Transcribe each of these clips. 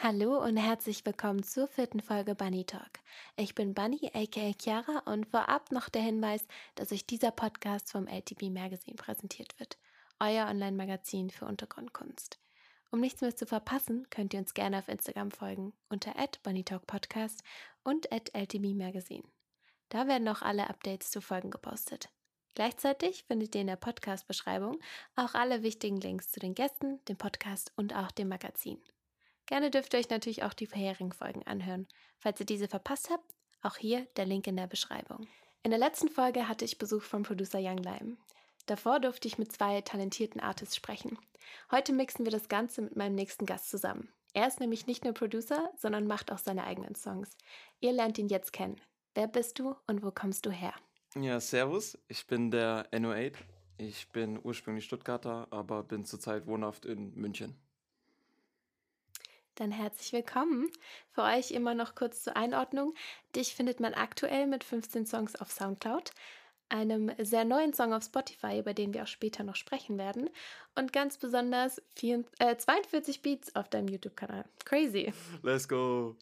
Hallo und herzlich willkommen zur vierten Folge Bunny Talk. Ich bin Bunny aka Chiara und vorab noch der Hinweis, dass euch dieser Podcast vom LTB Magazine präsentiert wird, euer Online-Magazin für Untergrundkunst. Um nichts mehr zu verpassen, könnt ihr uns gerne auf Instagram folgen unter @bunnytalkpodcast und @ltb Magazine. Da werden auch alle Updates zu Folgen gepostet. Gleichzeitig findet ihr in der Podcast-Beschreibung auch alle wichtigen Links zu den Gästen, dem Podcast und auch dem Magazin. Gerne dürft ihr euch natürlich auch die vorherigen Folgen anhören. Falls ihr diese verpasst habt, auch hier der Link in der Beschreibung. In der letzten Folge hatte ich Besuch vom Producer Young Lime. Davor durfte ich mit zwei talentierten Artists sprechen. Heute mixen wir das Ganze mit meinem nächsten Gast zusammen. Er ist nämlich nicht nur Producer, sondern macht auch seine eigenen Songs. Ihr lernt ihn jetzt kennen. Wer bist du und wo kommst du her? Ja, servus. Ich bin der NO8. Ich bin ursprünglich Stuttgarter, aber bin zurzeit wohnhaft in München. Dann herzlich willkommen. Für euch immer noch kurz zur Einordnung. Dich findet man aktuell mit 15 Songs auf Soundcloud, einem sehr neuen Song auf Spotify, über den wir auch später noch sprechen werden, und ganz besonders 4, äh, 42 Beats auf deinem YouTube-Kanal. Crazy. Let's go.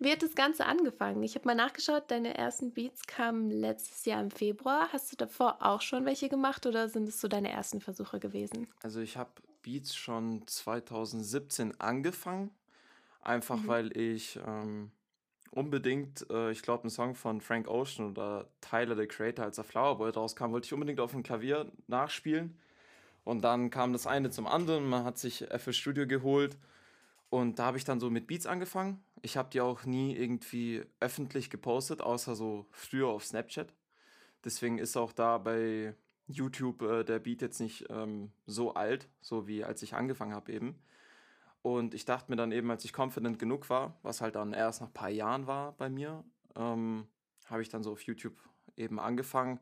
Wie hat das Ganze angefangen? Ich habe mal nachgeschaut, deine ersten Beats kamen letztes Jahr im Februar. Hast du davor auch schon welche gemacht oder sind es so deine ersten Versuche gewesen? Also ich habe Beats schon 2017 angefangen, einfach mhm. weil ich ähm, unbedingt, äh, ich glaube, einen Song von Frank Ocean oder Tyler, the Creator, als der Flowerboy rauskam, wollte ich unbedingt auf dem Klavier nachspielen. Und dann kam das eine zum anderen, man hat sich FL Studio geholt und da habe ich dann so mit Beats angefangen. Ich habe die auch nie irgendwie öffentlich gepostet, außer so früher auf Snapchat. Deswegen ist auch da bei YouTube äh, der Beat jetzt nicht ähm, so alt, so wie als ich angefangen habe eben. Und ich dachte mir dann eben, als ich confident genug war, was halt dann erst nach ein paar Jahren war bei mir, ähm, habe ich dann so auf YouTube eben angefangen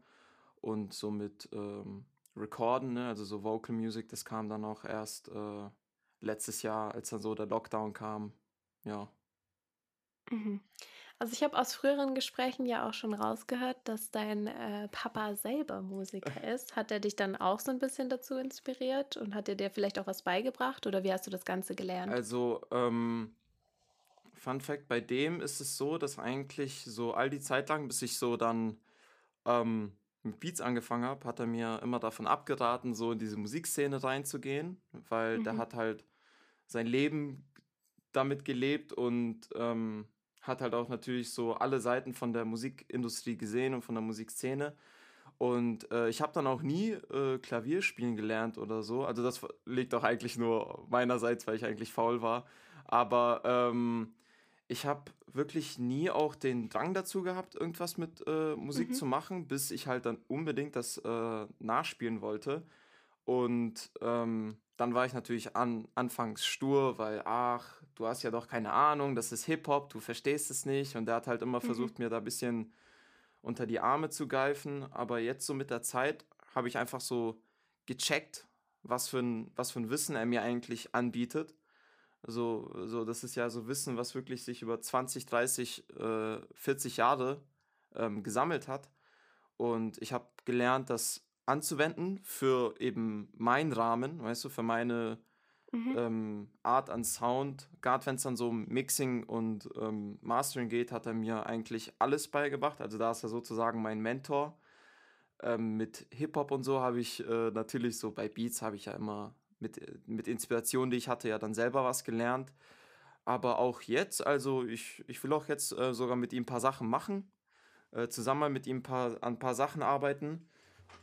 und so mit ähm, Recorden, ne, also so Vocal Music, das kam dann auch erst äh, letztes Jahr, als dann so der Lockdown kam. Ja. Mhm. Also ich habe aus früheren Gesprächen ja auch schon rausgehört, dass dein äh, Papa selber Musiker ist. Hat er dich dann auch so ein bisschen dazu inspiriert und hat er dir vielleicht auch was beigebracht oder wie hast du das Ganze gelernt? Also, ähm, Fun Fact, bei dem ist es so, dass eigentlich so all die Zeit lang, bis ich so dann ähm, mit Beats angefangen habe, hat er mir immer davon abgeraten, so in diese Musikszene reinzugehen, weil mhm. der hat halt sein Leben damit gelebt und ähm, hat halt auch natürlich so alle Seiten von der Musikindustrie gesehen und von der Musikszene. Und äh, ich habe dann auch nie äh, Klavier spielen gelernt oder so. Also das liegt auch eigentlich nur meinerseits, weil ich eigentlich faul war. Aber ähm, ich habe wirklich nie auch den Drang dazu gehabt, irgendwas mit äh, Musik mhm. zu machen, bis ich halt dann unbedingt das äh, nachspielen wollte. Und ähm, dann war ich natürlich an, anfangs stur, weil, ach, du hast ja doch keine Ahnung, das ist Hip-Hop, du verstehst es nicht. Und der hat halt immer mhm. versucht, mir da ein bisschen unter die Arme zu greifen. Aber jetzt so mit der Zeit habe ich einfach so gecheckt, was für, ein, was für ein Wissen er mir eigentlich anbietet. So, so, das ist ja so Wissen, was wirklich sich über 20, 30, äh, 40 Jahre ähm, gesammelt hat. Und ich habe gelernt, dass anzuwenden für eben meinen Rahmen, weißt du, für meine mhm. ähm, Art an Sound. Gerade wenn es dann so um Mixing und ähm, Mastering geht, hat er mir eigentlich alles beigebracht. Also da ist er sozusagen mein Mentor. Ähm, mit Hip-Hop und so habe ich äh, natürlich so bei Beats habe ich ja immer mit, mit Inspiration, die ich hatte, ja dann selber was gelernt. Aber auch jetzt, also ich, ich will auch jetzt äh, sogar mit ihm ein paar Sachen machen, äh, zusammen mit ihm paar, an ein paar Sachen arbeiten.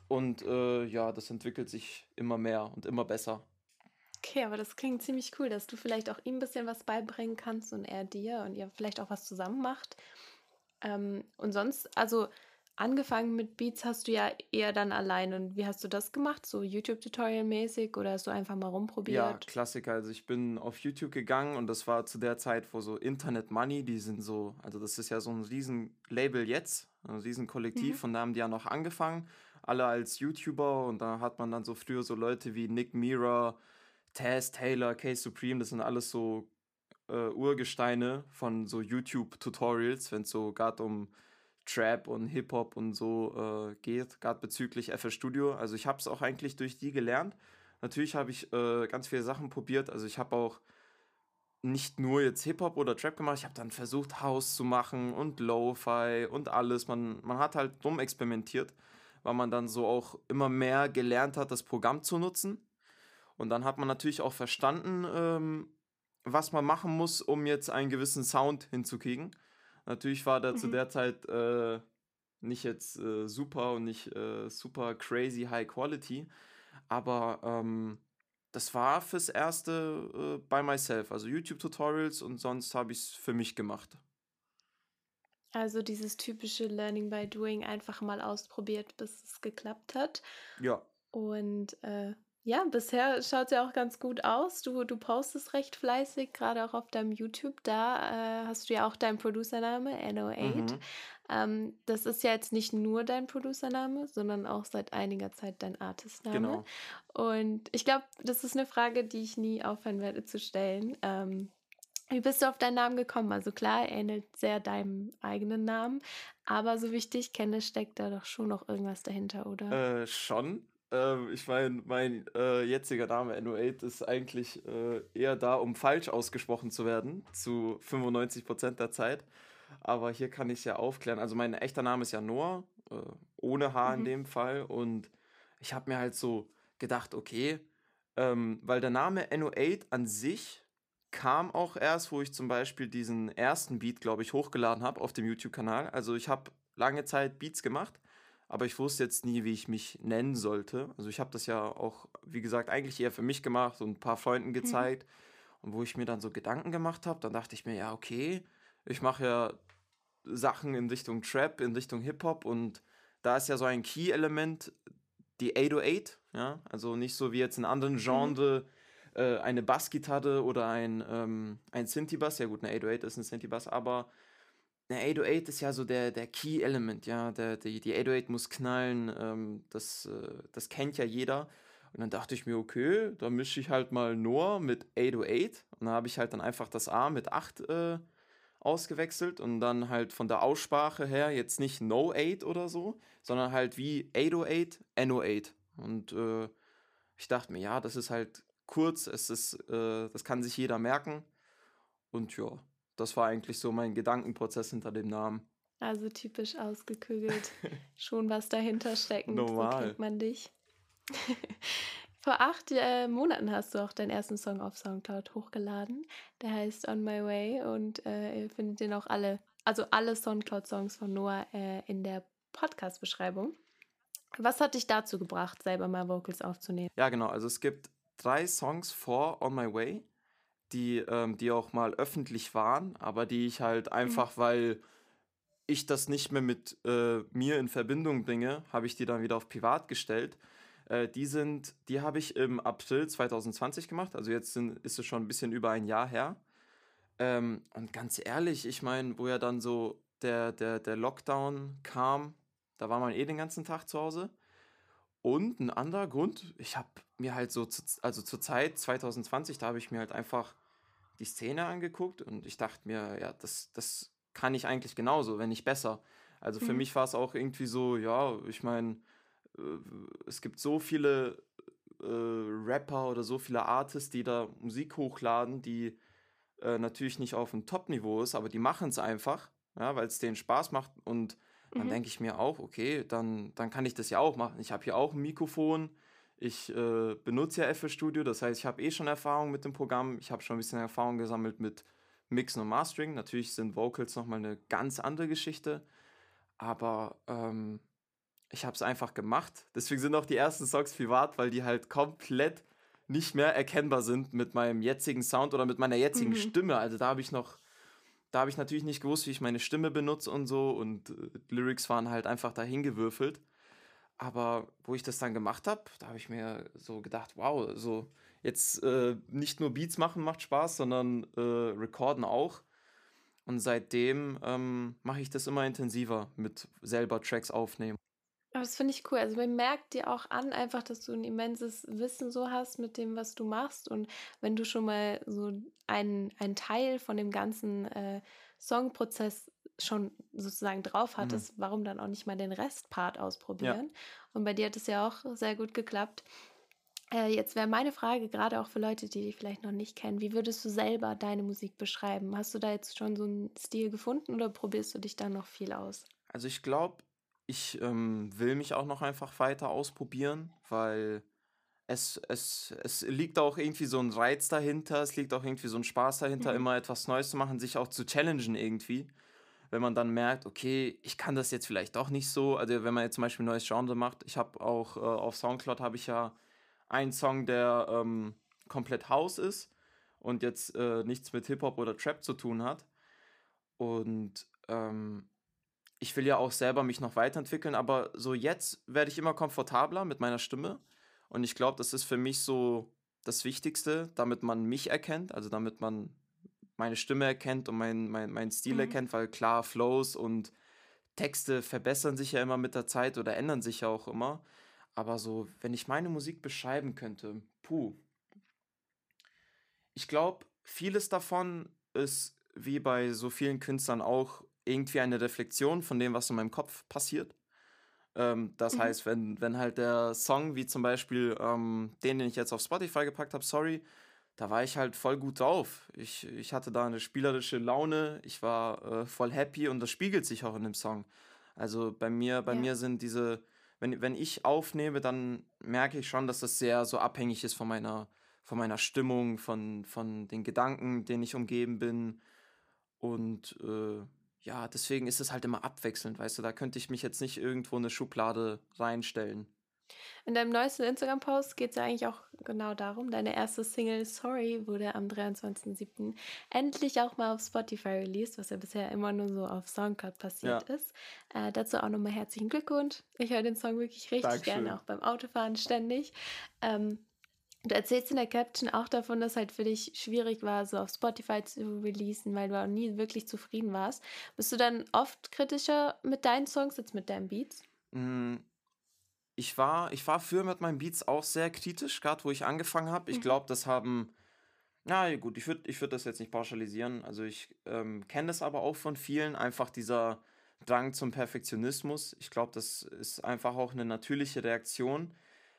Und äh, ja, das entwickelt sich immer mehr und immer besser. Okay, aber das klingt ziemlich cool, dass du vielleicht auch ihm ein bisschen was beibringen kannst und er dir und ihr vielleicht auch was zusammen macht. Ähm, und sonst, also angefangen mit Beats hast du ja eher dann allein. Und wie hast du das gemacht? So YouTube-Tutorial-mäßig oder hast du einfach mal rumprobiert? Ja, Klassiker. Also ich bin auf YouTube gegangen und das war zu der Zeit, wo so Internet Money, die sind so, also das ist ja so ein riesen Label jetzt, ein riesen Kollektiv, mhm. von da haben die ja noch angefangen alle als YouTuber und da hat man dann so früher so Leute wie Nick Mira, Taz Taylor, K Supreme, das sind alles so äh, Urgesteine von so YouTube-Tutorials, wenn es so gerade um Trap und Hip-Hop und so äh, geht, gerade bezüglich FL Studio. Also ich habe es auch eigentlich durch die gelernt. Natürlich habe ich äh, ganz viele Sachen probiert. Also ich habe auch nicht nur jetzt Hip-Hop oder Trap gemacht, ich habe dann versucht, House zu machen und Lo-Fi und alles. Man, man hat halt dumm experimentiert, weil man dann so auch immer mehr gelernt hat, das Programm zu nutzen. Und dann hat man natürlich auch verstanden, ähm, was man machen muss, um jetzt einen gewissen Sound hinzukriegen. Natürlich war der mhm. zu der Zeit äh, nicht jetzt äh, super und nicht äh, super crazy high quality, aber ähm, das war fürs Erste äh, by myself, also YouTube-Tutorials und sonst habe ich es für mich gemacht. Also dieses typische Learning by Doing einfach mal ausprobiert, bis es geklappt hat. Ja. Und äh, ja, bisher schaut es ja auch ganz gut aus. Du, du postest recht fleißig, gerade auch auf deinem YouTube. Da äh, hast du ja auch deinen Producername, NO8. Mhm. Ähm, das ist ja jetzt nicht nur dein Producername, sondern auch seit einiger Zeit dein Artistname. Genau. Und ich glaube, das ist eine Frage, die ich nie aufhören werde zu stellen. Ähm, wie bist du auf deinen Namen gekommen? Also klar, er ähnelt sehr deinem eigenen Namen, aber so wie ich dich kenne, steckt da doch schon noch irgendwas dahinter, oder? Äh, schon. Ähm, ich meine, mein äh, jetziger Name No8 ist eigentlich äh, eher da, um falsch ausgesprochen zu werden, zu 95% der Zeit. Aber hier kann ich es ja aufklären. Also mein echter Name ist ja Noah, äh, ohne H mhm. in dem Fall. Und ich habe mir halt so gedacht, okay, ähm, weil der Name No8 an sich kam auch erst, wo ich zum Beispiel diesen ersten Beat, glaube ich, hochgeladen habe auf dem YouTube-Kanal. Also ich habe lange Zeit Beats gemacht aber ich wusste jetzt nie, wie ich mich nennen sollte. Also ich habe das ja auch, wie gesagt, eigentlich eher für mich gemacht und ein paar Freunden mhm. gezeigt. Mhm. Und wo ich mir dann so Gedanken gemacht habe, dann dachte ich mir, ja, okay, ich mache ja Sachen in Richtung Trap, in Richtung Hip-Hop und da ist ja so ein Key-Element, die 808, ja, also nicht so wie jetzt in anderen Genres mhm. äh, eine Bassgitarre oder ein, ähm, ein Synthi-Bass, ja gut, eine 808 ist ein Synthi-Bass, aber eine 808 ist ja so der, der Key-Element, ja. Der, die, die 808 muss knallen, ähm, das, äh, das kennt ja jeder. Und dann dachte ich mir, okay, da mische ich halt mal nur mit 808. Und dann habe ich halt dann einfach das A mit 8 äh, ausgewechselt und dann halt von der Aussprache her jetzt nicht No 8 oder so, sondern halt wie 808, NO8. Und äh, ich dachte mir, ja, das ist halt kurz, es ist, äh, das kann sich jeder merken. Und ja, das war eigentlich so mein Gedankenprozess hinter dem Namen. Also typisch ausgekügelt. Schon was dahinter stecken. Normal. So kennt man dich. Vor acht äh, Monaten hast du auch deinen ersten Song auf Soundcloud hochgeladen. Der heißt On My Way und äh, ihr findet den auch alle, also alle Soundcloud-Songs von Noah äh, in der Podcast-Beschreibung. Was hat dich dazu gebracht, selber mal Vocals aufzunehmen? Ja, genau. Also es gibt drei Songs vor On My Way die, ähm, die auch mal öffentlich waren, aber die ich halt mhm. einfach, mhm. weil ich das nicht mehr mit äh, mir in Verbindung bringe, habe ich die dann wieder auf privat gestellt. Äh, die sind, die habe ich im April 2020 gemacht, also jetzt sind, ist es schon ein bisschen über ein Jahr her. Ähm, und ganz ehrlich, ich meine, wo ja dann so der, der, der Lockdown kam, da war man eh den ganzen Tag zu Hause. Und ein anderer Grund, ich habe mir halt so, zu, also zur Zeit 2020, da habe ich mir halt einfach die Szene angeguckt und ich dachte mir, ja, das, das kann ich eigentlich genauso, wenn nicht besser. Also für mhm. mich war es auch irgendwie so, ja, ich meine, äh, es gibt so viele äh, Rapper oder so viele Artists, die da Musik hochladen, die äh, natürlich nicht auf einem Top-Niveau ist, aber die machen es einfach, ja, weil es denen Spaß macht und dann mhm. denke ich mir auch, okay, dann, dann kann ich das ja auch machen. Ich habe hier auch ein Mikrofon, ich äh, benutze ja FL Studio, das heißt, ich habe eh schon Erfahrung mit dem Programm. Ich habe schon ein bisschen Erfahrung gesammelt mit Mixen und Mastering. Natürlich sind Vocals nochmal eine ganz andere Geschichte, aber ähm, ich habe es einfach gemacht. Deswegen sind auch die ersten Songs privat, weil die halt komplett nicht mehr erkennbar sind mit meinem jetzigen Sound oder mit meiner jetzigen mhm. Stimme. Also da habe ich noch, da habe ich natürlich nicht gewusst, wie ich meine Stimme benutze und so und äh, Lyrics waren halt einfach dahin gewürfelt. Aber wo ich das dann gemacht habe, da habe ich mir so gedacht, wow, so jetzt äh, nicht nur Beats machen macht Spaß, sondern äh, Recorden auch. Und seitdem ähm, mache ich das immer intensiver mit selber Tracks aufnehmen. Aber das finde ich cool. Also man merkt dir auch an, einfach, dass du ein immenses Wissen so hast mit dem, was du machst. Und wenn du schon mal so einen, einen Teil von dem ganzen äh, Songprozess schon sozusagen drauf hattest, mhm. warum dann auch nicht mal den Restpart ausprobieren? Ja. Und bei dir hat es ja auch sehr gut geklappt. Äh, jetzt wäre meine Frage, gerade auch für Leute, die dich vielleicht noch nicht kennen, wie würdest du selber deine Musik beschreiben? Hast du da jetzt schon so einen Stil gefunden oder probierst du dich da noch viel aus? Also ich glaube, ich ähm, will mich auch noch einfach weiter ausprobieren, weil es, es, es liegt auch irgendwie so ein Reiz dahinter, es liegt auch irgendwie so ein Spaß dahinter, Mhm. immer etwas Neues zu machen, sich auch zu challengen irgendwie. Wenn man dann merkt, okay, ich kann das jetzt vielleicht doch nicht so. Also wenn man jetzt zum Beispiel ein neues Genre macht, ich habe auch äh, auf Soundcloud habe ich ja einen Song, der ähm, komplett House ist und jetzt äh, nichts mit Hip-Hop oder Trap zu tun hat. Und ähm, ich will ja auch selber mich noch weiterentwickeln, aber so jetzt werde ich immer komfortabler mit meiner Stimme. Und ich glaube, das ist für mich so das Wichtigste, damit man mich erkennt, also damit man meine Stimme erkennt und mein, mein, mein Stil Mhm. erkennt, weil klar, Flows und Texte verbessern sich ja immer mit der Zeit oder ändern sich ja auch immer. Aber so, wenn ich meine Musik beschreiben könnte, puh, ich glaube, vieles davon ist wie bei so vielen Künstlern auch irgendwie eine Reflexion von dem, was in meinem Kopf passiert. Ähm, das Mhm. heißt, wenn, wenn halt der Song, wie zum Beispiel ähm, den, den ich jetzt auf Spotify gepackt habe, Sorry, da war ich halt voll gut drauf. Ich, ich hatte da eine spielerische Laune, ich war äh, voll happy und das spiegelt sich auch in dem Song. Also bei mir, bei Ja. mir sind diese, wenn, wenn ich aufnehme, dann merke ich schon, dass das sehr so abhängig ist von meiner, von meiner Stimmung, von, von den Gedanken, denen ich umgeben bin. Und äh, ja, deswegen ist es halt immer abwechselnd, weißt du, da könnte ich mich jetzt nicht irgendwo in eine Schublade reinstellen. In deinem neuesten Instagram-Post geht es ja eigentlich auch genau darum. Deine erste Single Sorry wurde am 23.07. endlich auch mal auf Spotify released, was ja bisher immer nur so auf Soundcloud passiert Ja, ist. Äh, dazu auch nochmal herzlichen Glückwunsch. Ich höre den Song wirklich richtig gerne, Dankeschön. auch beim Autofahren ständig. Ähm, du erzählst in der Caption auch davon, dass halt für dich schwierig war, so auf Spotify zu releasen, weil du auch nie wirklich zufrieden warst. Bist du dann oft kritischer mit deinen Songs als mit deinen Beats? Mm, Ich war, ich war früher mit meinen Beats auch sehr kritisch, gerade wo ich angefangen habe. Ich Mhm. glaube, das haben, ja gut, ich würde ich würd das jetzt nicht pauschalisieren. Also ich ähm, kenne das aber auch von vielen, einfach dieser Drang zum Perfektionismus. Ich glaube, das ist einfach auch eine natürliche Reaktion.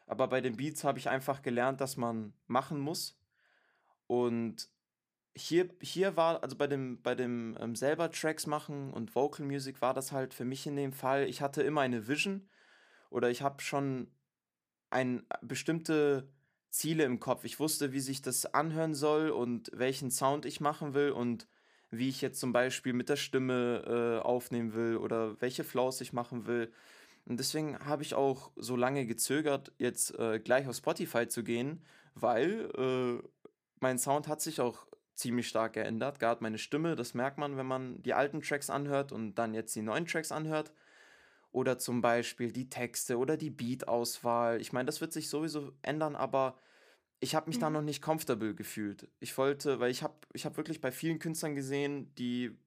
Aber bei den Beats habe ich einfach gelernt, dass man machen muss. Und hier, hier war, also bei dem, bei dem ähm, selber Tracks machen und Vocal Music war das halt für mich in dem Fall, ich hatte immer eine Vision oder ich habe schon ein bestimmte Ziele im Kopf. Ich wusste, wie sich das anhören soll und welchen Sound ich machen will und wie ich jetzt zum Beispiel mit der Stimme äh, aufnehmen will oder welche Flows ich machen will. Und deswegen habe ich auch so lange gezögert, jetzt äh, gleich auf Spotify zu gehen, weil äh, mein Sound hat sich auch ziemlich stark geändert. Gerade meine Stimme, das merkt man, wenn man die alten Tracks anhört und dann jetzt die neuen Tracks anhört. Oder zum Beispiel die Texte oder die Beat-Auswahl. Ich meine, das wird sich sowieso ändern, aber ich habe mich da Mhm. noch nicht comfortable gefühlt. Ich wollte, weil ich habe ich hab wirklich bei vielen Künstlern gesehen, die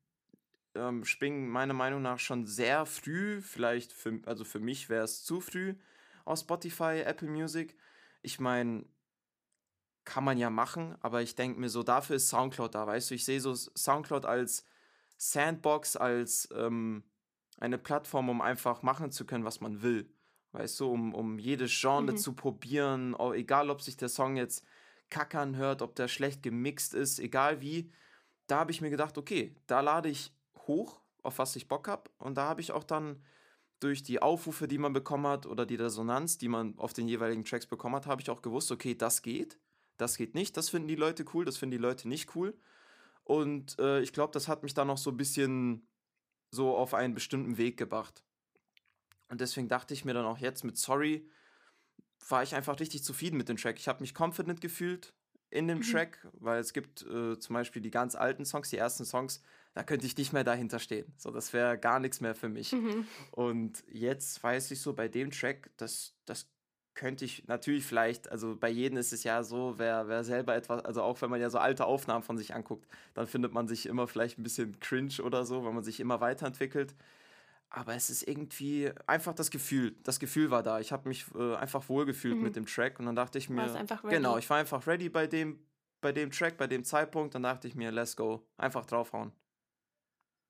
ähm, springen meiner Meinung nach schon sehr früh, vielleicht für, also für mich wäre es zu früh, auf Spotify, Apple Music. Ich meine, kann man ja machen, aber ich denke mir so, dafür ist Soundcloud da, weißt du? Ich sehe so Soundcloud als Sandbox, als ähm, eine Plattform, um einfach machen zu können, was man will. Weißt du, um, um jedes Genre Mhm. zu probieren, egal ob sich der Song jetzt kackern hört, ob der schlecht gemixt ist, egal wie. Da habe ich mir gedacht, okay, da lade ich hoch, auf was ich Bock habe. Und da habe ich auch dann durch die Aufrufe, die man bekommen hat oder die Resonanz, die man auf den jeweiligen Tracks bekommen hat, habe ich auch gewusst, okay, das geht, das geht nicht, das finden die Leute cool, das finden die Leute nicht cool. Und äh, ich glaube, das hat mich dann noch so ein bisschen so auf einen bestimmten Weg gebracht. Und deswegen dachte ich mir dann auch jetzt mit Sorry, war ich einfach richtig zufrieden mit dem Track. Ich habe mich confident gefühlt in dem Mhm. Track, weil es gibt äh, zum Beispiel die ganz alten Songs, die ersten Songs, da könnte ich nicht mehr dahinter stehen. So, das wäre gar nichts mehr für mich. Mhm. Und jetzt weiß ich so bei dem Track, das, das könnte ich natürlich vielleicht, also bei jedem ist es ja so, wer, wer selber etwas, also auch wenn man ja so alte Aufnahmen von sich anguckt, dann findet man sich immer vielleicht ein bisschen cringe oder so, weil man sich immer weiterentwickelt. Aber es ist irgendwie einfach das Gefühl. Das Gefühl war da. Ich habe mich äh, einfach wohlgefühlt mit Mhm. dem Track und dann dachte ich mir, einfach genau, ich war einfach ready bei dem, bei dem Track, bei dem Zeitpunkt. Dann dachte ich mir, let's go. Einfach draufhauen.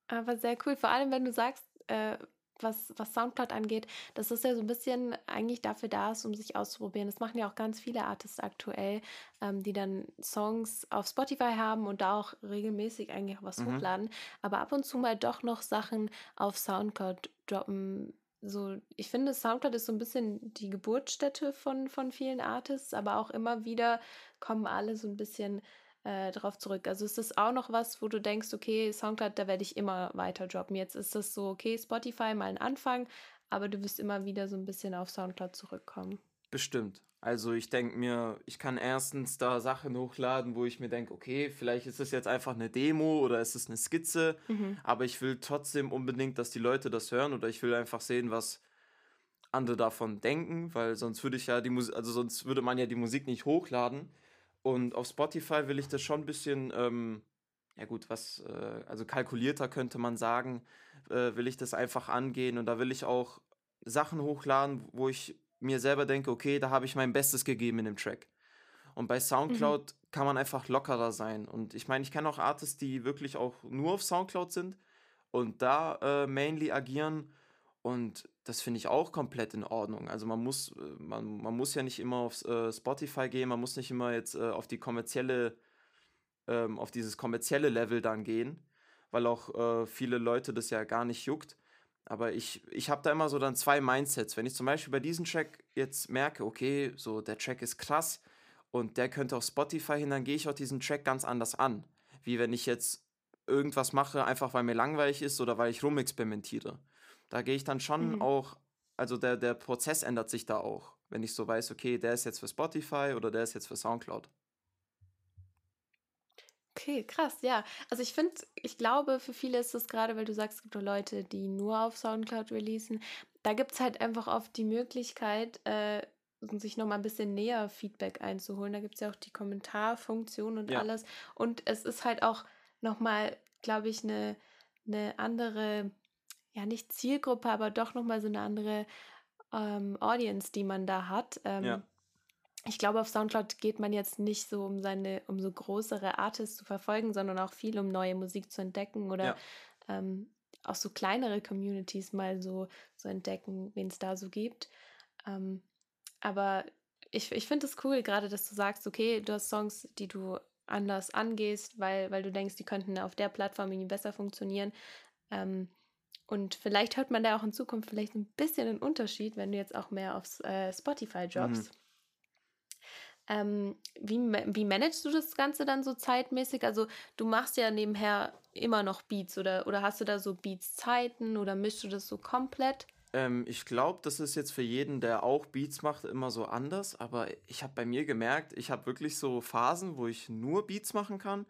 Aber sehr cool. Vor allem, wenn du sagst, äh, was, was Soundcloud angeht, dass es ja so ein bisschen eigentlich dafür da ist, um sich auszuprobieren. Das machen ja auch ganz viele Artists aktuell, ähm, die dann Songs auf Spotify haben und da auch regelmäßig eigentlich auch was Mhm. hochladen, aber ab und zu mal doch noch Sachen auf Soundcloud droppen. So, ich finde, Soundcloud ist so ein bisschen die Geburtsstätte von, von vielen Artists, aber auch immer wieder kommen alle so ein bisschen äh, drauf zurück. Also ist das auch noch was, wo du denkst, okay, Soundcloud, da werde ich immer weiter droppen. Jetzt ist das so, okay, Spotify mal ein Anfang, aber du wirst immer wieder so ein bisschen auf Soundcloud zurückkommen. Bestimmt. Also ich denke mir, ich kann erstens da Sachen hochladen, wo ich mir denke, okay, vielleicht ist es jetzt einfach eine Demo oder ist es eine Skizze, Mhm. aber ich will trotzdem unbedingt, dass die Leute das hören oder ich will einfach sehen, was andere davon denken, weil sonst würde ich ja die Musik, also sonst würde man ja die Musik nicht hochladen. Und auf Spotify will ich das schon ein bisschen, ähm, ja gut, was, äh, also kalkulierter könnte man sagen, äh, will ich das einfach angehen und da will ich auch Sachen hochladen, wo ich mir selber denke, okay, da habe ich mein Bestes gegeben in dem Track. Und bei Mhm. Soundcloud kann man einfach lockerer sein. Und ich meine, ich kenne auch Artists, die wirklich auch nur auf Soundcloud sind und da äh, mainly agieren. Und das finde ich auch komplett in Ordnung. Also man muss, äh, man, man muss ja nicht immer auf äh, Spotify gehen, man muss nicht immer jetzt äh, auf die kommerzielle, ähm, auf dieses kommerzielle Level dann gehen, weil auch äh, viele Leute das ja gar nicht juckt. Aber ich, ich habe da immer so dann zwei Mindsets. Wenn ich zum Beispiel bei diesem Track jetzt merke, okay, so der Track ist krass und der könnte auf Spotify hin, dann gehe ich auch diesen Track ganz anders an. Wie wenn ich jetzt irgendwas mache, einfach weil mir langweilig ist oder weil ich rumexperimentiere. Da gehe ich dann schon Mhm. auch, also der, der Prozess ändert sich da auch. Wenn ich so weiß, okay, der ist jetzt für Spotify oder der ist jetzt für Soundcloud. Okay, krass, ja. Also ich finde, ich glaube, für viele ist es gerade, weil du sagst, es gibt Leute, die nur auf Soundcloud releasen. Da gibt es halt einfach oft die Möglichkeit, äh, sich nochmal ein bisschen näher Feedback einzuholen. Da gibt es ja auch die Kommentarfunktion und Ja. alles. Und es ist halt auch nochmal, glaube ich, eine, eine andere, ja, nicht Zielgruppe, aber doch nochmal so eine andere ähm, Audience, die man da hat. Ähm, Ja. ich glaube, auf Soundcloud geht man jetzt nicht so, um seine, um so größere Artists zu verfolgen, sondern auch viel, um neue Musik zu entdecken oder Ja. ähm, auch so kleinere Communities mal so zu entdecken, wen es da so gibt. Ähm, aber ich, ich finde es cool, gerade dass du sagst, okay, du hast Songs, die du anders angehst, weil, weil du denkst, die könnten auf der Plattform irgendwie besser funktionieren. Ähm, und vielleicht hört man da auch in Zukunft vielleicht ein bisschen einen Unterschied, wenn du jetzt auch mehr auf äh, Spotify Mhm. droppst. Ähm, wie, wie managst du das Ganze dann so zeitmäßig? Also du machst ja nebenher immer noch Beats oder, oder hast du da so Beats-Zeiten oder mischst du das so komplett? Ähm, ich glaube, das ist jetzt für jeden, der auch Beats macht, immer so anders. Aber ich habe bei mir gemerkt, ich habe wirklich so Phasen, wo ich nur Beats machen kann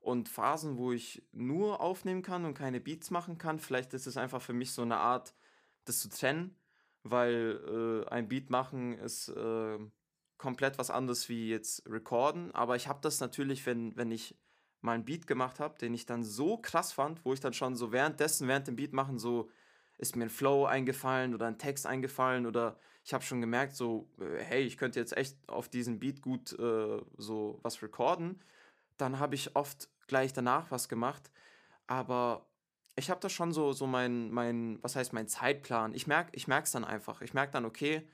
und Phasen, wo ich nur aufnehmen kann und keine Beats machen kann. Vielleicht ist es einfach für mich so eine Art, das zu trennen, weil äh, ein Beat machen ist äh, komplett was anderes wie jetzt recorden. Aber ich habe das natürlich, wenn, wenn ich mal einen Beat gemacht habe, den ich dann so krass fand, wo ich dann schon so währenddessen, während dem Beat machen, so ist mir ein Flow eingefallen oder ein Text eingefallen oder ich habe schon gemerkt, so, äh, hey, ich könnte jetzt echt auf diesen Beat gut äh, so was recorden. Dann habe ich oft gleich danach was gemacht. Aber ich habe da schon so, so mein, mein, was heißt mein Zeitplan. Ich merke ich es dann einfach. Ich merke dann, okay,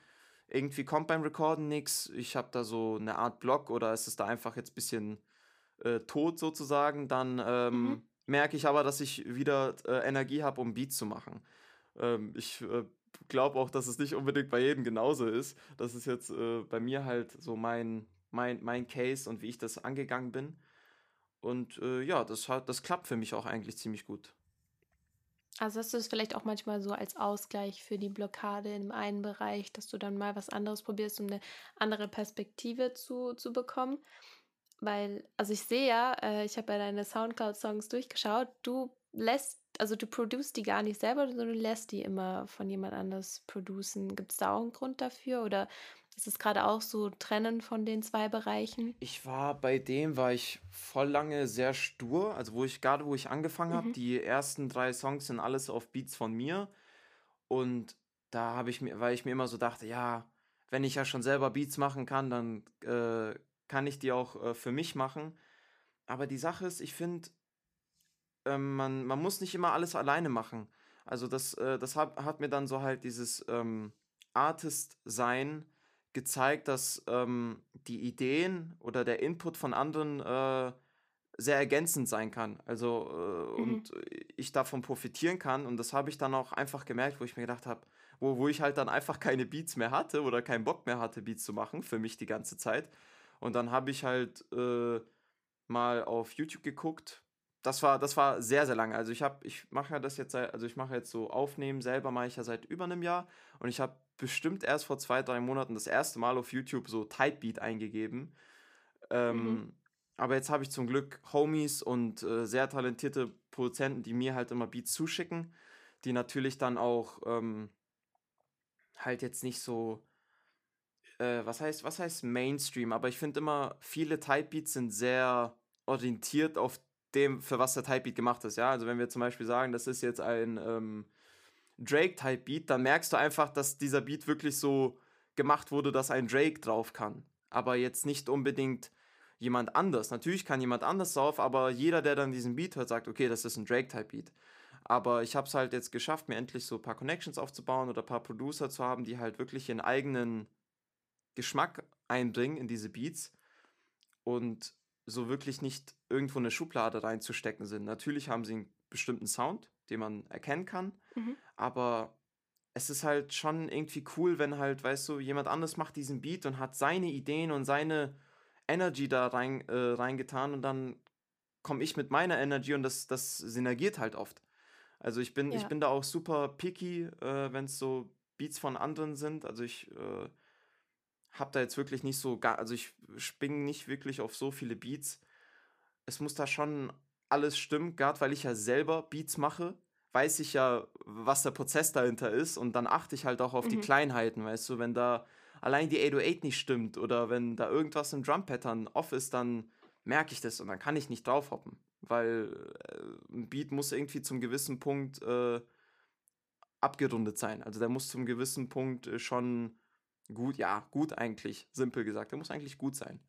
irgendwie kommt beim Recorden nichts. Ich habe da so eine Art Block oder ist es da einfach jetzt ein bisschen äh, tot sozusagen. Dann ähm, Mhm. merke ich aber, dass ich wieder äh, Energie habe, um Beats zu machen. Ähm, ich äh, glaube auch, dass es nicht unbedingt bei jedem genauso ist. Das ist jetzt äh, bei mir halt so mein, mein, mein Case und wie ich das angegangen bin. Und äh, ja, das, hat, das klappt für mich auch eigentlich ziemlich gut. Also hast du es vielleicht auch manchmal so als Ausgleich für die Blockade in einem Bereich, dass du dann mal was anderes probierst, um eine andere Perspektive zu, zu bekommen? Weil, also ich sehe ja, äh, ich habe ja deine Soundcloud-Songs durchgeschaut, du lässt, also du produzst die gar nicht selber, sondern du lässt die immer von jemand anders producen. Gibt es da auch einen Grund dafür oder ist es gerade auch so trennen von den zwei Bereichen? Ich war bei dem, war ich voll lange sehr stur. Also wo ich gerade, wo ich angefangen habe, Mhm. die ersten drei Songs sind alles auf Beats von mir. Und da habe ich mir, weil ich mir immer so dachte, ja, wenn ich ja schon selber Beats machen kann, dann äh, kann ich die auch äh, für mich machen. Aber die Sache ist, ich finde, ähm, man, man muss nicht immer alles alleine machen. Also das, äh, das hat, hat mir dann so halt dieses ähm, Artist-Sein gezeigt, dass ähm, die Ideen oder der Input von anderen äh, sehr ergänzend sein kann. Also äh, Mhm. und ich davon profitieren kann. Und das habe ich dann auch einfach gemerkt, wo ich mir gedacht habe, wo, wo ich halt dann einfach keine Beats mehr hatte oder keinen Bock mehr hatte, Beats zu machen, für mich die ganze Zeit. Und dann habe ich halt äh, mal auf YouTube geguckt. Das war, das war sehr, sehr lange. Also ich habe, ich mache ja das jetzt seit, also ich mache jetzt so Aufnehmen selber mache ich ja seit über einem Jahr und ich habe bestimmt erst vor zwei, drei Monaten das erste Mal auf YouTube so Typebeat eingegeben. Mhm. Ähm, aber jetzt habe ich zum Glück Homies und äh, sehr talentierte Produzenten, die mir halt immer Beats zuschicken, die natürlich dann auch ähm, halt jetzt nicht so, äh, was heißt, was heißt Mainstream, aber ich finde immer, viele Typebeats sind sehr orientiert auf dem, für was der Typebeat gemacht ist, ja. Also wenn wir zum Beispiel sagen, das ist jetzt ein ähm, Drake-Type-Beat, dann merkst du einfach, dass dieser Beat wirklich so gemacht wurde, dass ein Drake drauf kann. Aber jetzt nicht unbedingt jemand anders. Natürlich kann jemand anders drauf, aber jeder, der dann diesen Beat hört, sagt, okay, das ist ein Drake-Type-Beat. Aber ich habe es halt jetzt geschafft, mir endlich so ein paar Connections aufzubauen oder ein paar Producer zu haben, die halt wirklich ihren eigenen Geschmack einbringen in diese Beats und so wirklich nicht irgendwo eine Schublade reinzustecken sind. Natürlich haben sie einen bestimmten Sound, den man erkennen kann, Mhm. aber es ist halt schon irgendwie cool, wenn halt, weißt du, jemand anderes macht diesen Beat und hat seine Ideen und seine Energy da rein, äh, reingetan und dann komme ich mit meiner Energy und das, das synergiert halt oft. Also ich bin, ich Ja. bin da auch super picky, äh, wenn es so Beats von anderen sind. Also ich äh, habe da jetzt wirklich nicht so, gar, also ich springe nicht wirklich auf so viele Beats. Es muss da schon alles stimmen, gerade weil ich ja selber Beats mache, weiß ich ja, was der Prozess dahinter ist und dann achte ich halt auch auf die Mhm. Kleinheiten, weißt du, wenn da allein die 808 nicht stimmt oder wenn da irgendwas im Drum-Pattern off ist, dann merke ich das und dann kann ich nicht draufhoppen, weil äh, ein Beat muss irgendwie zum gewissen Punkt äh, abgerundet sein. Also der muss zum gewissen Punkt äh, schon gut, ja, gut eigentlich, simpel gesagt, der muss eigentlich gut sein.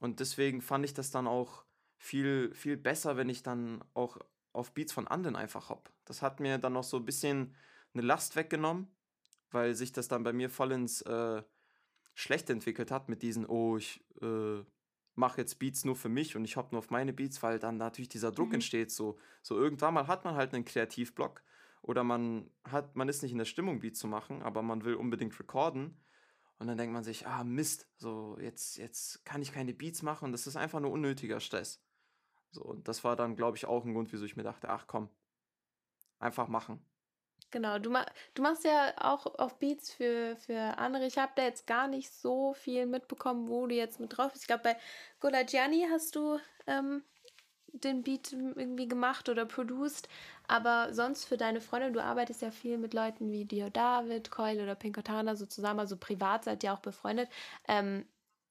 Und deswegen fand ich das dann auch viel, viel besser, wenn ich dann auch auf Beats von anderen einfach hopp. Das hat mir dann noch so ein bisschen eine Last weggenommen, weil sich das dann bei mir voll ins äh, Schlechte entwickelt hat mit diesen, oh, ich äh, mache jetzt Beats nur für mich und ich hopp nur auf meine Beats, weil dann natürlich dieser Druck Mhm. entsteht. So, so irgendwann mal hat man halt einen Kreativblock oder man hat, man ist nicht in der Stimmung, Beats zu machen, aber man will unbedingt recorden. Und dann denkt man sich, ah Mist, so jetzt, jetzt kann ich keine Beats machen und das ist einfach nur unnötiger Stress. So, und das war dann, glaube ich, auch ein Grund, wieso ich mir dachte, ach komm, einfach machen. Genau, du, ma du machst ja auch auf Beats für, für andere. Ich habe da jetzt gar nicht so viel mitbekommen, wo du jetzt mit drauf bist. Ich glaube, bei Gola Gianni hast du ähm, den Beat irgendwie gemacht oder produced. Aber sonst für deine Freunde, du arbeitest ja viel mit Leuten wie Dio David, Coil oder Pinkotana so zusammen, also privat seid ihr auch befreundet. Ähm,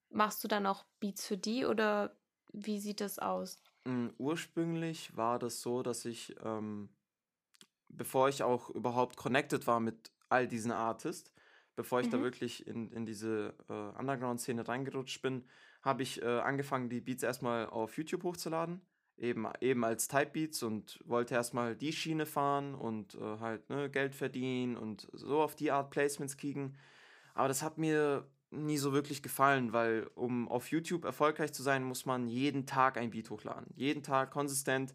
machst du dann auch Beats für die oder wie sieht das aus? Mm, Ursprünglich war das so, dass ich, ähm, bevor ich auch überhaupt connected war mit all diesen Artists, bevor ich da Mhm. wirklich in, in diese äh, Underground-Szene reingerutscht bin, habe ich äh, angefangen, die Beats erstmal auf YouTube hochzuladen. Eben, eben als Type-Beats und wollte erstmal die Schiene fahren und äh, halt ne, Geld verdienen und so auf die Art Placements kriegen. Aber das hat mir nie so wirklich gefallen, weil um auf YouTube erfolgreich zu sein, muss man jeden Tag ein Beat hochladen. Jeden Tag konsistent.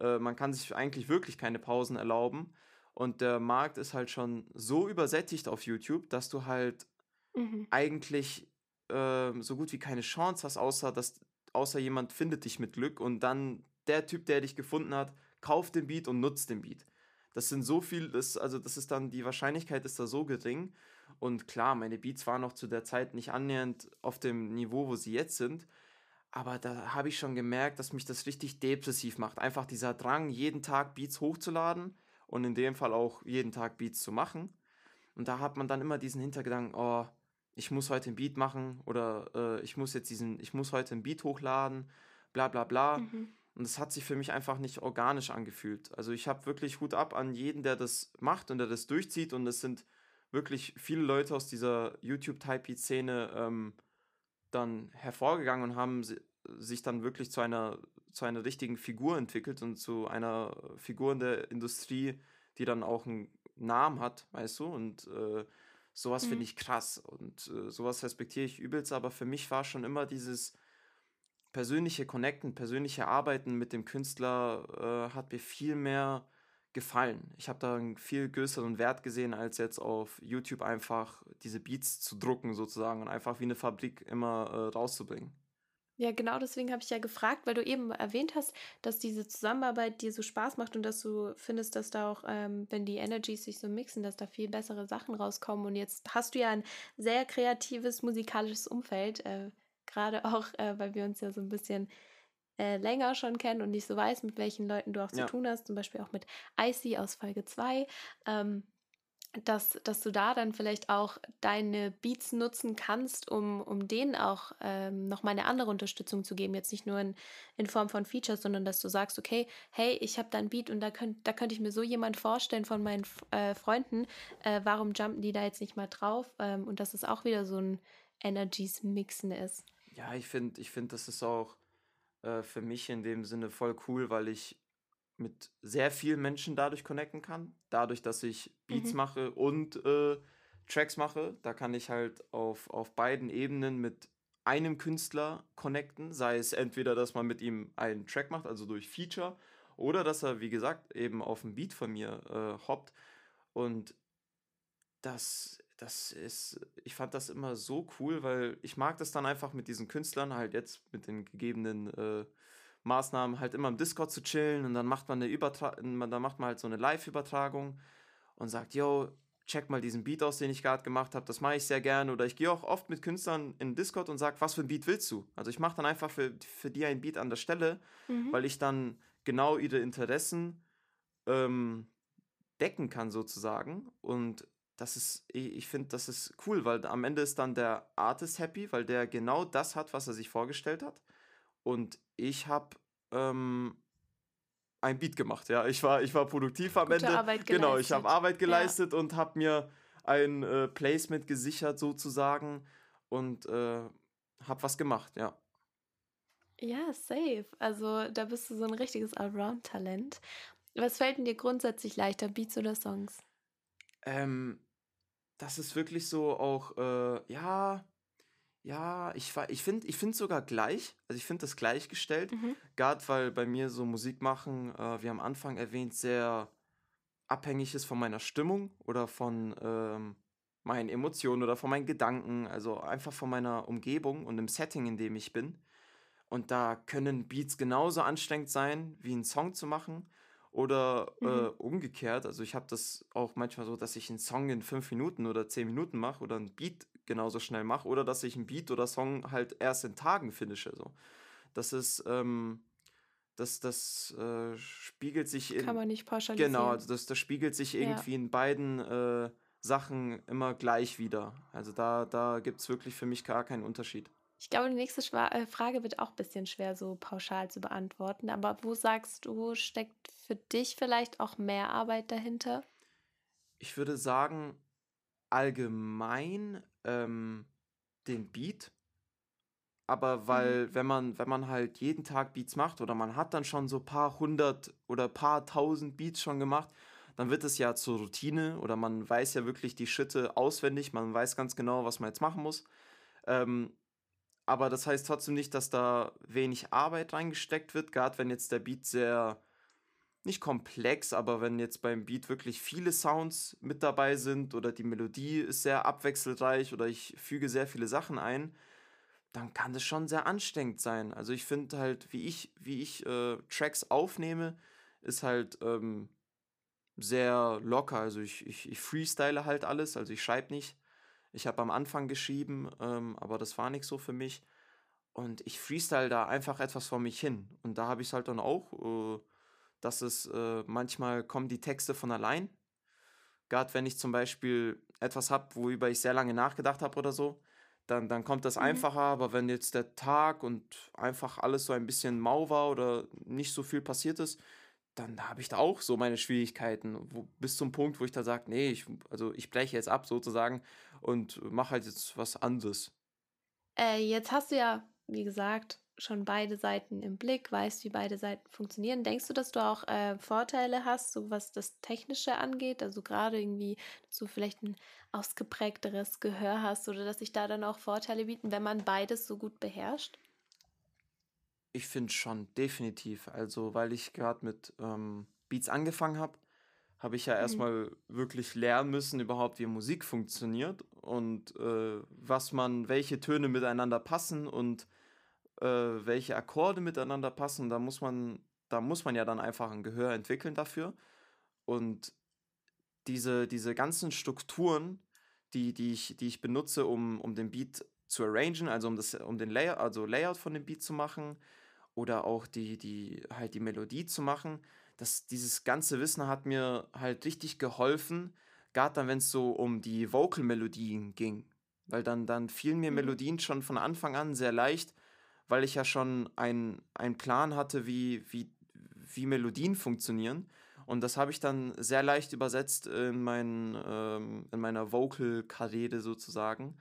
Äh, man kann sich eigentlich wirklich keine Pausen erlauben. Und der Markt ist halt schon so übersättigt auf YouTube, dass du halt Mhm. eigentlich ähm, so gut wie keine Chance hast, außer dass außer jemand findet dich mit Glück und dann der Typ, der dich gefunden hat, kauft den Beat und nutzt den Beat. Das sind so viel, das, also das ist dann, die Wahrscheinlichkeit ist da so gering. Und klar, meine Beats waren noch zu der Zeit nicht annähernd auf dem Niveau, wo sie jetzt sind. Aber da habe ich schon gemerkt, dass mich das richtig depressiv macht. Einfach dieser Drang, jeden Tag Beats hochzuladen und in dem Fall auch jeden Tag Beats zu machen. Und da hat man dann immer diesen Hintergedanken, oh, ich muss heute ein Beat machen oder äh, ich muss jetzt diesen, ich muss heute ein Beat hochladen, bla bla bla. Mhm. Und das hat sich für mich einfach nicht organisch angefühlt. Also ich habe wirklich Hut ab an jeden, der das macht und der das durchzieht. Und es sind wirklich viele Leute aus dieser YouTube-Type-Szene ähm, dann hervorgegangen und haben si- sich dann wirklich zu einer, zu einer richtigen Figur entwickelt und zu einer Figur in der Industrie, die dann auch einen Namen hat, weißt du? Und äh, sowas finde Mhm. ich krass und äh, sowas respektiere ich übelst, aber für mich war schon immer dieses persönliche Connecten, persönliche Arbeiten mit dem Künstler äh, hat mir viel mehr gefallen. Ich habe da einen viel größeren Wert gesehen, als jetzt auf YouTube einfach diese Beats zu drucken sozusagen und einfach wie eine Fabrik immer äh, rauszubringen. Ja, genau deswegen habe ich ja gefragt, weil du eben erwähnt hast, dass diese Zusammenarbeit dir so Spaß macht und dass du findest, dass da auch, ähm, wenn die Energies sich so mixen, dass da viel bessere Sachen rauskommen. Und jetzt hast du ja ein sehr kreatives musikalisches Umfeld, äh, gerade auch, äh, weil wir uns ja so ein bisschen äh, länger schon kennen und nicht so weiß, mit welchen Leuten du auch zu Ja. tun hast, zum Beispiel auch mit Icy aus Folge 2. Ähm, dass, dass du da dann vielleicht auch deine Beats nutzen kannst, um, um denen auch ähm, nochmal eine andere Unterstützung zu geben. Jetzt nicht nur in, in Form von Features, sondern dass du sagst, okay, hey, ich habe da ein Beat und da, könnt, da könnte ich mir so jemand vorstellen von meinen äh, Freunden, äh, warum jumpen die da jetzt nicht mal drauf? Ähm, und dass es auch wieder so ein Energies-Mixen ist. Ja, ich finde, ich finde, das ist auch äh, für mich in dem Sinne voll cool, weil ich mit sehr vielen Menschen dadurch connecten kann. Dadurch, dass ich Beats Mhm. mache und äh, Tracks mache, da kann ich halt auf, auf beiden Ebenen mit einem Künstler connecten. Sei es entweder, dass man mit ihm einen Track macht, also durch Feature, oder dass er, wie gesagt, eben auf ein Beat von mir äh, hoppt. Und das, das ist, ich fand das immer so cool, weil ich mag das dann einfach mit diesen Künstlern, halt jetzt mit den gegebenen äh, Maßnahmen, halt immer im Discord zu chillen und dann macht man eine Übertra man- dann macht man halt so eine Live-Übertragung und sagt, yo, check mal diesen Beat aus, den ich gerade gemacht habe, das mache ich sehr gerne. Oder ich gehe auch oft mit Künstlern in Discord und sage, was für ein Beat willst du? Also ich mache dann einfach für, für die ein Beat an der Stelle, Mhm. weil ich dann genau ihre Interessen ähm, decken kann sozusagen. Und das ist, ich, ich finde, das ist cool, weil am Ende ist dann der Artist happy, weil der genau das hat, was er sich vorgestellt hat. Und ich habe ähm, ein Beat gemacht, ja. Ich war, ich war produktiv am Gute Ende. Arbeit Genau, ich geleistet. habe Arbeit geleistet und habe mir ein äh, Placement gesichert sozusagen und äh, habe was gemacht, ja. Ja, safe. Also da bist du so ein richtiges Allround-Talent. Was fällt denn dir grundsätzlich leichter, Beats oder Songs? Ähm, das ist wirklich so auch, äh, ja, ja, ich, ich finde ich find sogar gleich. Also ich finde das gleichgestellt. Mhm. Gerade weil bei mir so Musik machen, äh, wie am Anfang erwähnt, sehr abhängig ist von meiner Stimmung oder von ähm, meinen Emotionen oder von meinen Gedanken. Also einfach von meiner Umgebung und dem Setting, in dem ich bin. Und da können Beats genauso anstrengend sein, wie einen Song zu machen. Oder äh, Mhm. umgekehrt. Also ich habe das auch manchmal so, dass ich einen Song in fünf Minuten oder zehn Minuten mache oder einen Beat genauso schnell mache. Oder dass ich einen Beat oder Song halt erst in Tagen finische. So. Das ist, ähm, das, das äh, spiegelt sich in. Kann man nicht pauschalisieren. Genau, also das, das spiegelt sich Ja. irgendwie in beiden äh, Sachen immer gleich wieder. Also da, da gibt es wirklich für mich gar keinen Unterschied. Ich glaube, die nächste äh, Frage wird auch ein bisschen schwer so pauschal zu beantworten. Aber wo sagst du, steckt für dich vielleicht auch mehr Arbeit dahinter? Ich würde sagen, allgemein ähm, den Beat. Aber weil, wenn man, wenn man halt jeden Tag Beats macht oder man hat dann schon so paar hundert oder paar tausend Beats schon gemacht, dann wird es ja zur Routine oder man weiß ja wirklich die Schritte auswendig, man weiß ganz genau, was man jetzt machen muss. Ähm, aber das heißt trotzdem nicht, dass da wenig Arbeit reingesteckt wird, gerade wenn jetzt der Beat sehr, nicht komplex, aber wenn jetzt beim Beat wirklich viele Sounds mit dabei sind oder die Melodie ist sehr abwechselreich oder ich füge sehr viele Sachen ein, dann kann das schon sehr anstrengend sein. Also ich finde halt, wie ich, wie ich äh, Tracks aufnehme, ist halt ähm, sehr locker. Also ich, ich, ich freestyle halt alles, also ich schreibe nicht. Ich habe am Anfang geschrieben, ähm, aber das war nicht so für mich. Und ich freestyle da einfach etwas vor mich hin. Und da habe ich es halt dann auch, äh, dass es äh, manchmal kommen die Texte von allein. Gerade wenn ich zum Beispiel etwas habe, worüber ich sehr lange nachgedacht habe oder so, dann, dann kommt das Mhm. einfacher. Aber wenn jetzt der Tag und einfach alles so ein bisschen mau war oder nicht so viel passiert ist, dann habe ich da auch so meine Schwierigkeiten. Wo, bis zum Punkt, wo ich da sage, nee, ich, also ich breche jetzt ab sozusagen und mache halt jetzt was anderes. Äh, jetzt hast du ja, wie gesagt, schon beide Seiten im Blick, weißt, wie beide Seiten funktionieren. Denkst du, dass du auch äh, Vorteile hast, so was das Technische angeht? Also gerade irgendwie, dass du vielleicht ein ausgeprägteres Gehör hast oder dass sich da dann auch Vorteile bieten, wenn man beides so gut beherrscht? Ich finde schon, definitiv. Also, weil ich gerade mit ähm, Beats angefangen habe, habe ich ja Mhm. erstmal wirklich lernen müssen, überhaupt wie Musik funktioniert und äh, was man, welche Töne miteinander passen und äh, welche Akkorde miteinander passen. Da muss man, da muss man ja dann einfach ein Gehör entwickeln dafür. Und diese, diese ganzen Strukturen, die, die ich, die ich benutze, um, um den Beat zu arrangen, also um das, um den Layer, also Layout von dem Beat zu machen, oder auch die, die, halt die Melodie zu machen, das, dieses ganze Wissen hat mir halt richtig geholfen, gerade dann, wenn es so um die Vocal-Melodien ging. Weil dann, dann fielen mir Mhm. Melodien schon von Anfang an sehr leicht, weil ich ja schon ein einen Plan hatte, wie wie wie Melodien funktionieren. Und das habe ich dann sehr leicht übersetzt in mein ähm, in meiner Vocal-Karriere sozusagen.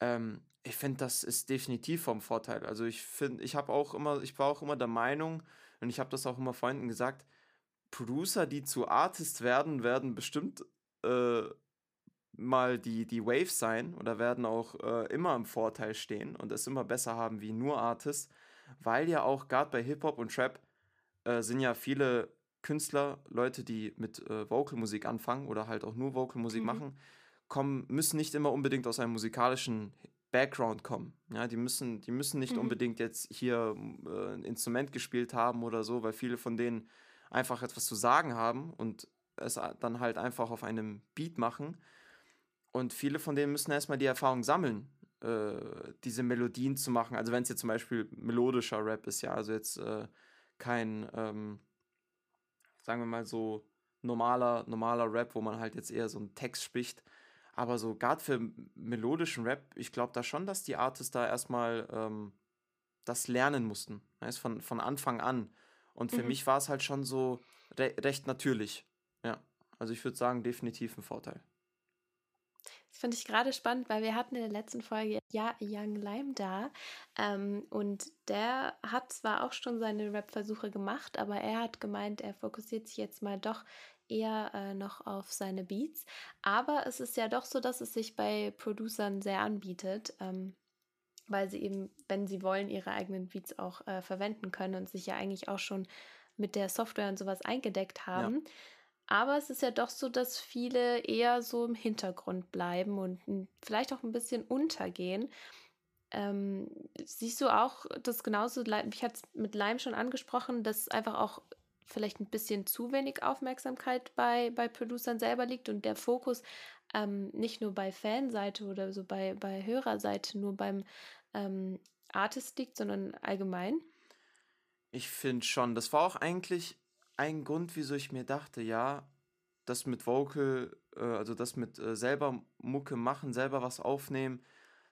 Ähm, ich finde, das ist definitiv vom Vorteil. Also, ich finde ich habe auch immer ich war auch immer der Meinung und ich habe das auch immer Freunden gesagt, Producer, die zu Artists werden, werden bestimmt, äh, mal die die Wave sein oder werden auch, äh, immer im Vorteil stehen und es immer besser haben wie nur Artists, weil ja auch gerade bei Hip-Hop und Trap, äh, sind ja viele Künstler, Leute, die mit, äh, Vocalmusik anfangen oder halt auch nur Vocalmusik Mhm. machen, kommen müssen nicht immer unbedingt aus einem musikalischen Background kommen. Ja, die müssen die müssen nicht Mhm. unbedingt jetzt hier, äh, 'n Instrument gespielt haben oder so, weil viele von denen einfach etwas zu sagen haben und es dann halt einfach auf einem Beat machen. Und viele von denen müssen erst mal die Erfahrung sammeln, äh, diese Melodien zu machen. Also, wenn es jetzt zum Beispiel melodischer Rap ist, ja, also jetzt, äh, kein, ähm sagen wir mal so normaler normaler Rap, wo man halt jetzt eher so 'n Text spricht. Aber so gerade für melodischen Rap, ich glaube da schon, dass die Artists da erst mal, ähm, das lernen mussten, weißt, von von Anfang an. Und für Mhm. mich war es halt schon so re recht natürlich. Ja, also ich würde sagen, definitiv 'n Vorteil. Das finde ich gerade spannend, weil wir hatten in der letzten Folge ja Young Lime da, ähm, und der hat zwar auch schon seine Rap-Versuche gemacht, aber er hat gemeint, er fokussiert sich jetzt mal doch eher, äh, noch auf seine Beats. Aber es ist ja doch so, dass es sich bei Producern sehr anbietet, ähm, weil sie eben, wenn sie wollen, ihre eigenen Beats auch, äh, verwenden können und sich ja eigentlich auch schon mit der Software und so was eingedeckt Ja. haben. Aber es ist ja doch so, dass viele eher so im Hintergrund bleiben und vielleicht auch 'n bisschen untergehen. Ähm, siehst du auch das genauso? Lei mich hat's mit Lime schon angesprochen, dass einfach auch vielleicht 'n bisschen zu wenig Aufmerksamkeit bei bei Producern selber liegt und der Fokus, ähm, nicht nur bei Fanseite oder so bei bei Hörerseite nur beim, ähm, Artist liegt, sondern allgemein? Ich finde schon, das war auch eigentlich ein Grund, wieso ich mir dachte, ja, das mit Vocal, äh, also das mit, äh, selber Mucke machen, selber was aufnehmen,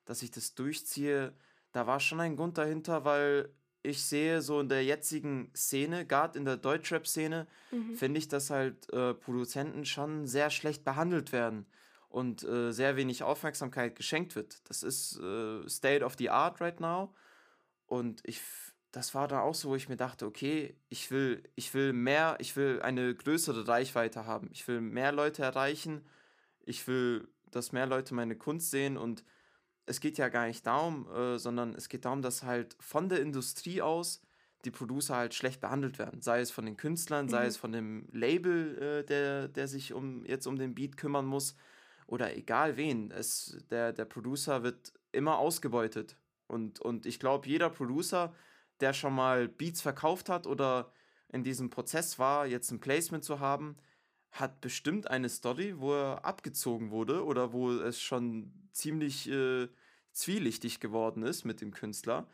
dass ich das durchziehe. Da war schon ein Grund dahinter, weil ich sehe so in der jetzigen Szene, gerade in der Deutschrap-Szene, Mhm. finde ich, dass halt, äh, Produzenten schon sehr schlecht behandelt werden und, äh, sehr wenig Aufmerksamkeit geschenkt wird. Das ist, äh, State of the Art right now. Und ich das war da auch so, wo ich mir dachte: „Okay, ich will ich will mehr ich will eine größere Reichweite haben. Ich will mehr Leute erreichen. Ich will, dass mehr Leute meine Kunst sehen.“ Und es geht ja gar nicht darum, äh, sondern es geht darum, dass halt von der Industrie aus die Producer halt schlecht behandelt werden. Sei es von den Künstlern, sei Mhm. es von dem Label, äh, der der sich um jetzt um den Beat kümmern muss oder egal wen. Es der der Producer wird immer ausgebeutet. Und und ich glaube, jeder Producer, der schon mal Beats verkauft hat oder in diesem Prozess war, jetzt 'n Placement zu haben, hat bestimmt eine Story, wo er abgezogen wurde oder wo es schon ziemlich, äh, zwielichtig geworden ist mit dem Künstler,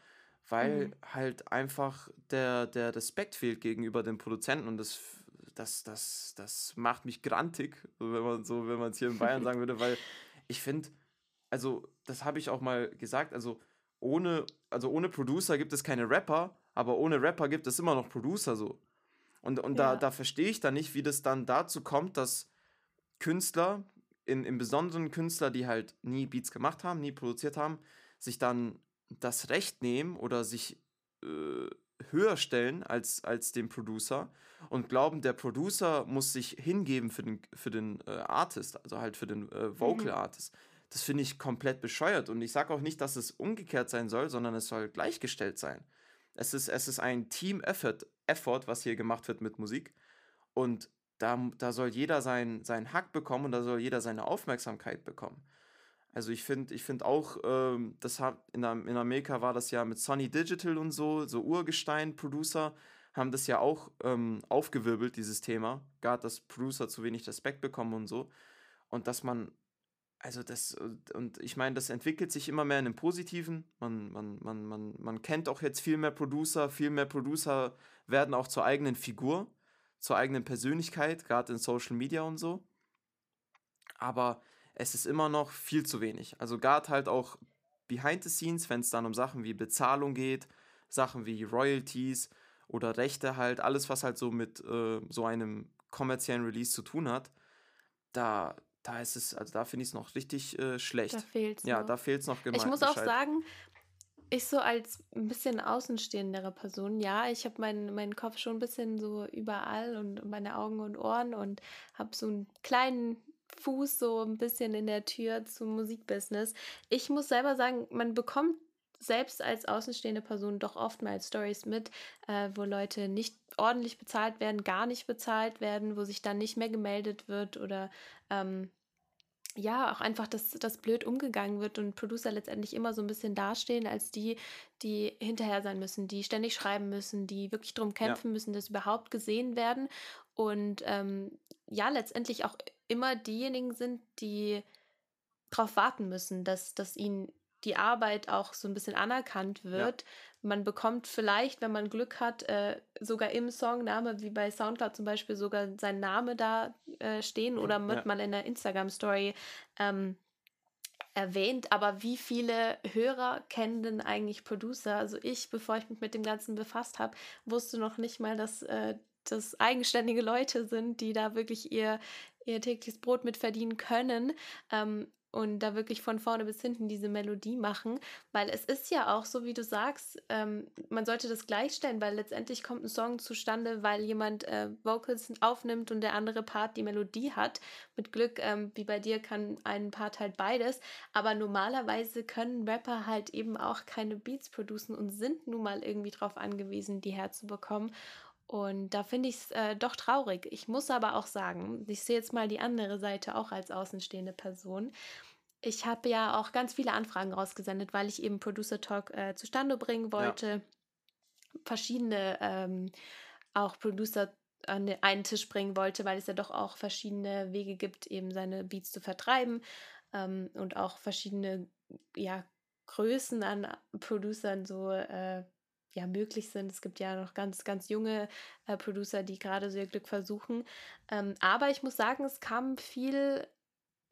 weil Mhm. halt einfach der der Respekt fehlt gegenüber dem Produzenten und das das das das macht mich grantig, wenn man so wenn man's hier in Bayern sagen würde, weil ich finde also, das habe ich auch mal gesagt, also, ohne also, ohne Producer gibt es keine Rapper, aber ohne Rapper gibt es immer noch Producer so. Und und da Ja. da verstehe ich dann nicht, wie das dann dazu kommt, dass Künstler, in im Besonderen Künstler, die halt nie Beats gemacht haben, nie produziert haben, sich dann das Recht nehmen oder sich äh, höher stellen als, als den Producer und glauben, der Producer muss sich hingeben für den, für den äh, Artist, also halt für den äh, Vocal mhm. Artist. Das finde ich komplett bescheuert. Und ich sage auch nicht, dass es umgekehrt sein soll, sondern es soll gleichgestellt sein. Es ist, es ist ein Team-Effort, Effort, was hier gemacht wird mit Musik. Und da, da soll jeder sein, seinen Hack bekommen und da soll jeder seine Aufmerksamkeit bekommen. Also ich finde ich find auch, ähm, das hat, in, in Amerika war das ja mit Sony Digital und so, so Urgestein-Producer haben das ja auch ähm, aufgewirbelt, dieses Thema. Gerade, dass Producer zu wenig Respekt bekommen und so. Und dass man, also das, und ich meine, das entwickelt sich immer mehr in dem Positiven. Man, man, man, man, man kennt auch jetzt viel mehr Producer, viel mehr Producer werden auch zur eigenen Figur, zur eigenen Persönlichkeit, gerade in Social Media und so. Aber es ist immer noch viel zu wenig. Also gerade halt auch behind the scenes, wenn es dann um Sachen wie Bezahlung geht, Sachen wie Royalties oder Rechte halt, alles was halt so mit äh, so einem kommerziellen Release zu tun hat, da, da ist es, also da finde ich es noch richtig äh, schlecht. Da fehlt es Ja, noch. da fehlt es noch gemein. Ich muss auch sagen, ich so als ein bisschen außenstehendere Person, ja, ich habe meinen mein Kopf schon ein bisschen so überall und meine Augen und Ohren und habe so einen kleinen Fuß so ein bisschen in der Tür zum Musikbusiness. Ich muss selber sagen, man bekommt selbst als außenstehende Person doch oftmals Stories mit, äh, wo Leute nicht ordentlich bezahlt werden, gar nicht bezahlt werden, wo sich dann nicht mehr gemeldet wird oder ähm, ja, auch einfach, dass das blöd umgegangen wird und Producer letztendlich immer so ein bisschen dastehen als die, die hinterher sein müssen, die ständig schreiben müssen, die wirklich darum kämpfen ja. müssen, dass überhaupt gesehen werden und ähm, ja, letztendlich auch immer diejenigen sind, die darauf warten müssen, dass, dass ihnen die Arbeit auch so ein bisschen anerkannt wird. Ja. Man bekommt vielleicht, wenn man Glück hat, äh, sogar im Songname, wie bei Soundcloud zum Beispiel, sogar sein Name da äh, stehen oder wird ja. man in der Instagram-Story ähm, erwähnt. Aber wie viele Hörer kennen denn eigentlich Producer? Also ich, bevor ich mich mit dem Ganzen befasst habe, wusste noch nicht mal, dass äh, das eigenständige Leute sind, die da wirklich ihr, ihr tägliches Brot mit verdienen können. Ähm, und da wirklich von vorne bis hinten diese Melodie machen, weil es ist ja auch so, wie du sagst, ähm, man sollte das gleichstellen, weil letztendlich kommt ein Song zustande, weil jemand äh, Vocals aufnimmt und der andere Part die Melodie hat. Mit Glück, ähm, wie bei dir, kann ein Part halt beides, aber normalerweise können Rapper halt eben auch keine Beats producen und sind nun mal irgendwie darauf angewiesen, die herzubekommen. Und da finde ich es äh, doch traurig. Ich muss aber auch sagen, ich sehe jetzt mal die andere Seite auch als außenstehende Person. Ich habe ja auch ganz viele Anfragen rausgesendet, weil ich eben Producer Talk äh, zustande bringen wollte. Ja. Verschiedene ähm, auch Producer an einen Tisch bringen wollte, weil es ja doch auch verschiedene Wege gibt, eben seine Beats zu vertreiben ähm, und auch verschiedene ja, Größen an Producern so äh, ja möglich sind. Es gibt ja noch ganz, ganz junge äh, Producer, die gerade so ihr Glück versuchen. Ähm, aber ich muss sagen, es kam viel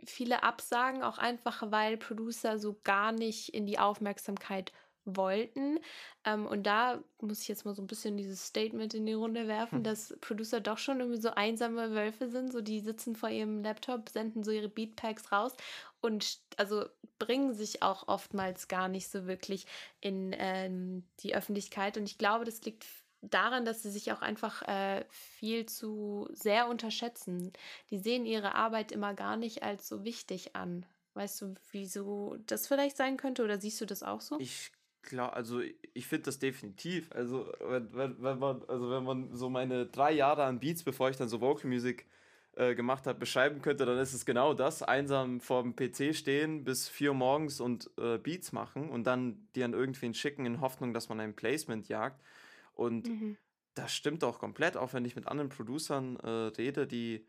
viele Absagen, auch einfach, weil Producer so gar nicht in die Aufmerksamkeit wollten. Ähm, und da muss ich jetzt mal so ein bisschen dieses Statement in die Runde werfen, hm. dass Producer doch schon irgendwie so einsame Wölfe sind. So, die sitzen vor ihrem Laptop, senden so ihre Beatpacks raus und also bringen sich auch oftmals gar nicht so wirklich in ähm, die Öffentlichkeit. Und ich glaube, das liegt daran, dass sie sich auch einfach äh, viel zu sehr unterschätzen. Die sehen ihre Arbeit immer gar nicht als so wichtig an. Weißt du, wieso das vielleicht sein könnte oder siehst du das auch so? Ich glaube, also ich finde das definitiv. Also wenn, wenn, wenn, man, also wenn man so meine drei Jahre an Beats, bevor ich dann so Vocal Music äh, gemacht habe, beschreiben könnte, dann ist es genau das. Einsam vorm PC stehen bis vier Uhr morgens und äh, Beats machen und dann die an irgendwen schicken in Hoffnung, dass man ein Placement jagt. Und mhm. das stimmt auch komplett, auch wenn ich mit anderen Producern äh, rede, die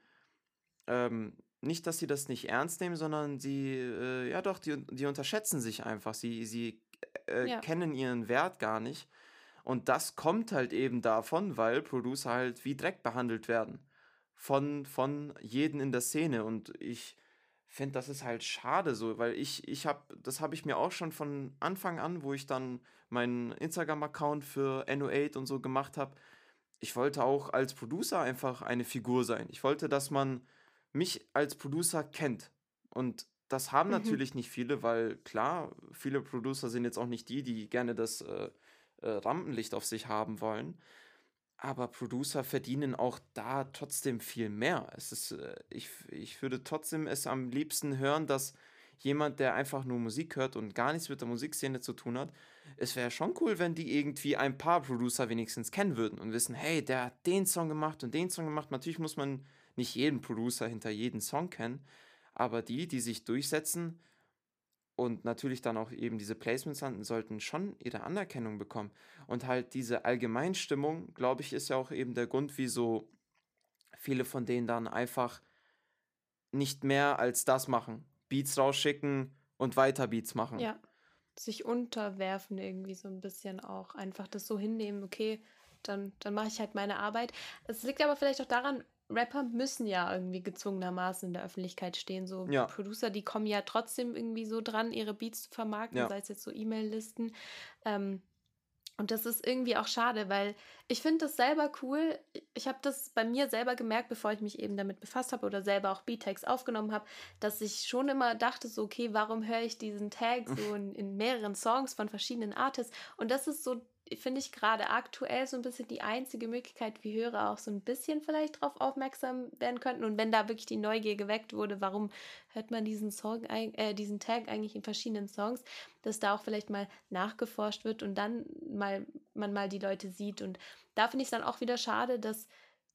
ähm, nicht, dass sie das nicht ernst nehmen, sondern sie, äh, ja doch, die, die unterschätzen sich einfach. Sie, sie äh, ja. kennen ihren Wert gar nicht. Und das kommt halt eben davon, weil Producer halt wie Dreck behandelt werden. Von, von jedem in der Szene. Und ich finde, das ist halt schade so, weil ich, ich habe, das habe ich mir auch schon von Anfang an, wo ich dann meinen Instagram-Account für NO8 und so gemacht habe, ich wollte auch als Producer einfach eine Figur sein. Ich wollte, dass man mich als Producer kennt. Und das haben mhm. natürlich nicht viele, weil klar, viele Producer sind jetzt auch nicht die, die gerne das äh, äh, Rampenlicht auf sich haben wollen. Aber Producer verdienen auch da trotzdem viel mehr. Es ist, äh, ich, ich würde trotzdem es am liebsten hören, dass jemand, der einfach nur Musik hört und gar nichts mit der Musikszene zu tun hat, es wäre schon cool, wenn die irgendwie ein paar Producer wenigstens kennen würden und wissen, hey, der hat den Song gemacht und den Song gemacht. Natürlich muss man nicht jeden Producer hinter jedem Song kennen, aber die, die sich durchsetzen und natürlich dann auch eben diese Placements hatten, sollten schon ihre Anerkennung bekommen. Und halt diese Allgemeinstimmung, glaube ich, ist ja auch eben der Grund, wieso viele von denen dann einfach nicht mehr als das machen. Beats rausschicken und weiter Beats machen. Ja. Sich unterwerfen irgendwie so ein bisschen auch. Einfach das so hinnehmen, okay, dann, dann mache ich halt meine Arbeit. Es liegt aber vielleicht auch daran, Rapper müssen ja irgendwie gezwungenermaßen in der Öffentlichkeit stehen. So Ja. Producer, die kommen ja trotzdem irgendwie so dran, ihre Beats zu vermarkten, Ja. sei es jetzt so E-Mail-Listen. Ähm, und das ist irgendwie auch schade, weil ich finde das selber cool. Ich habe das bei mir selber gemerkt, bevor ich mich eben damit befasst habe oder selber auch Beat-Tags aufgenommen habe, dass ich schon immer dachte, so, okay, warum höre ich diesen Tag so in, in mehreren Songs von verschiedenen Artists? Und das ist so, finde ich, gerade aktuell so ein bisschen die einzige Möglichkeit, wie Hörer auch so ein bisschen vielleicht drauf aufmerksam werden könnten. Und wenn da wirklich die Neugier geweckt wurde, warum hört man diesen Song, äh, diesen Tag eigentlich in verschiedenen Songs, dass da auch vielleicht mal nachgeforscht wird und dann mal man mal die Leute sieht. Und da finde ich es dann auch wieder schade, dass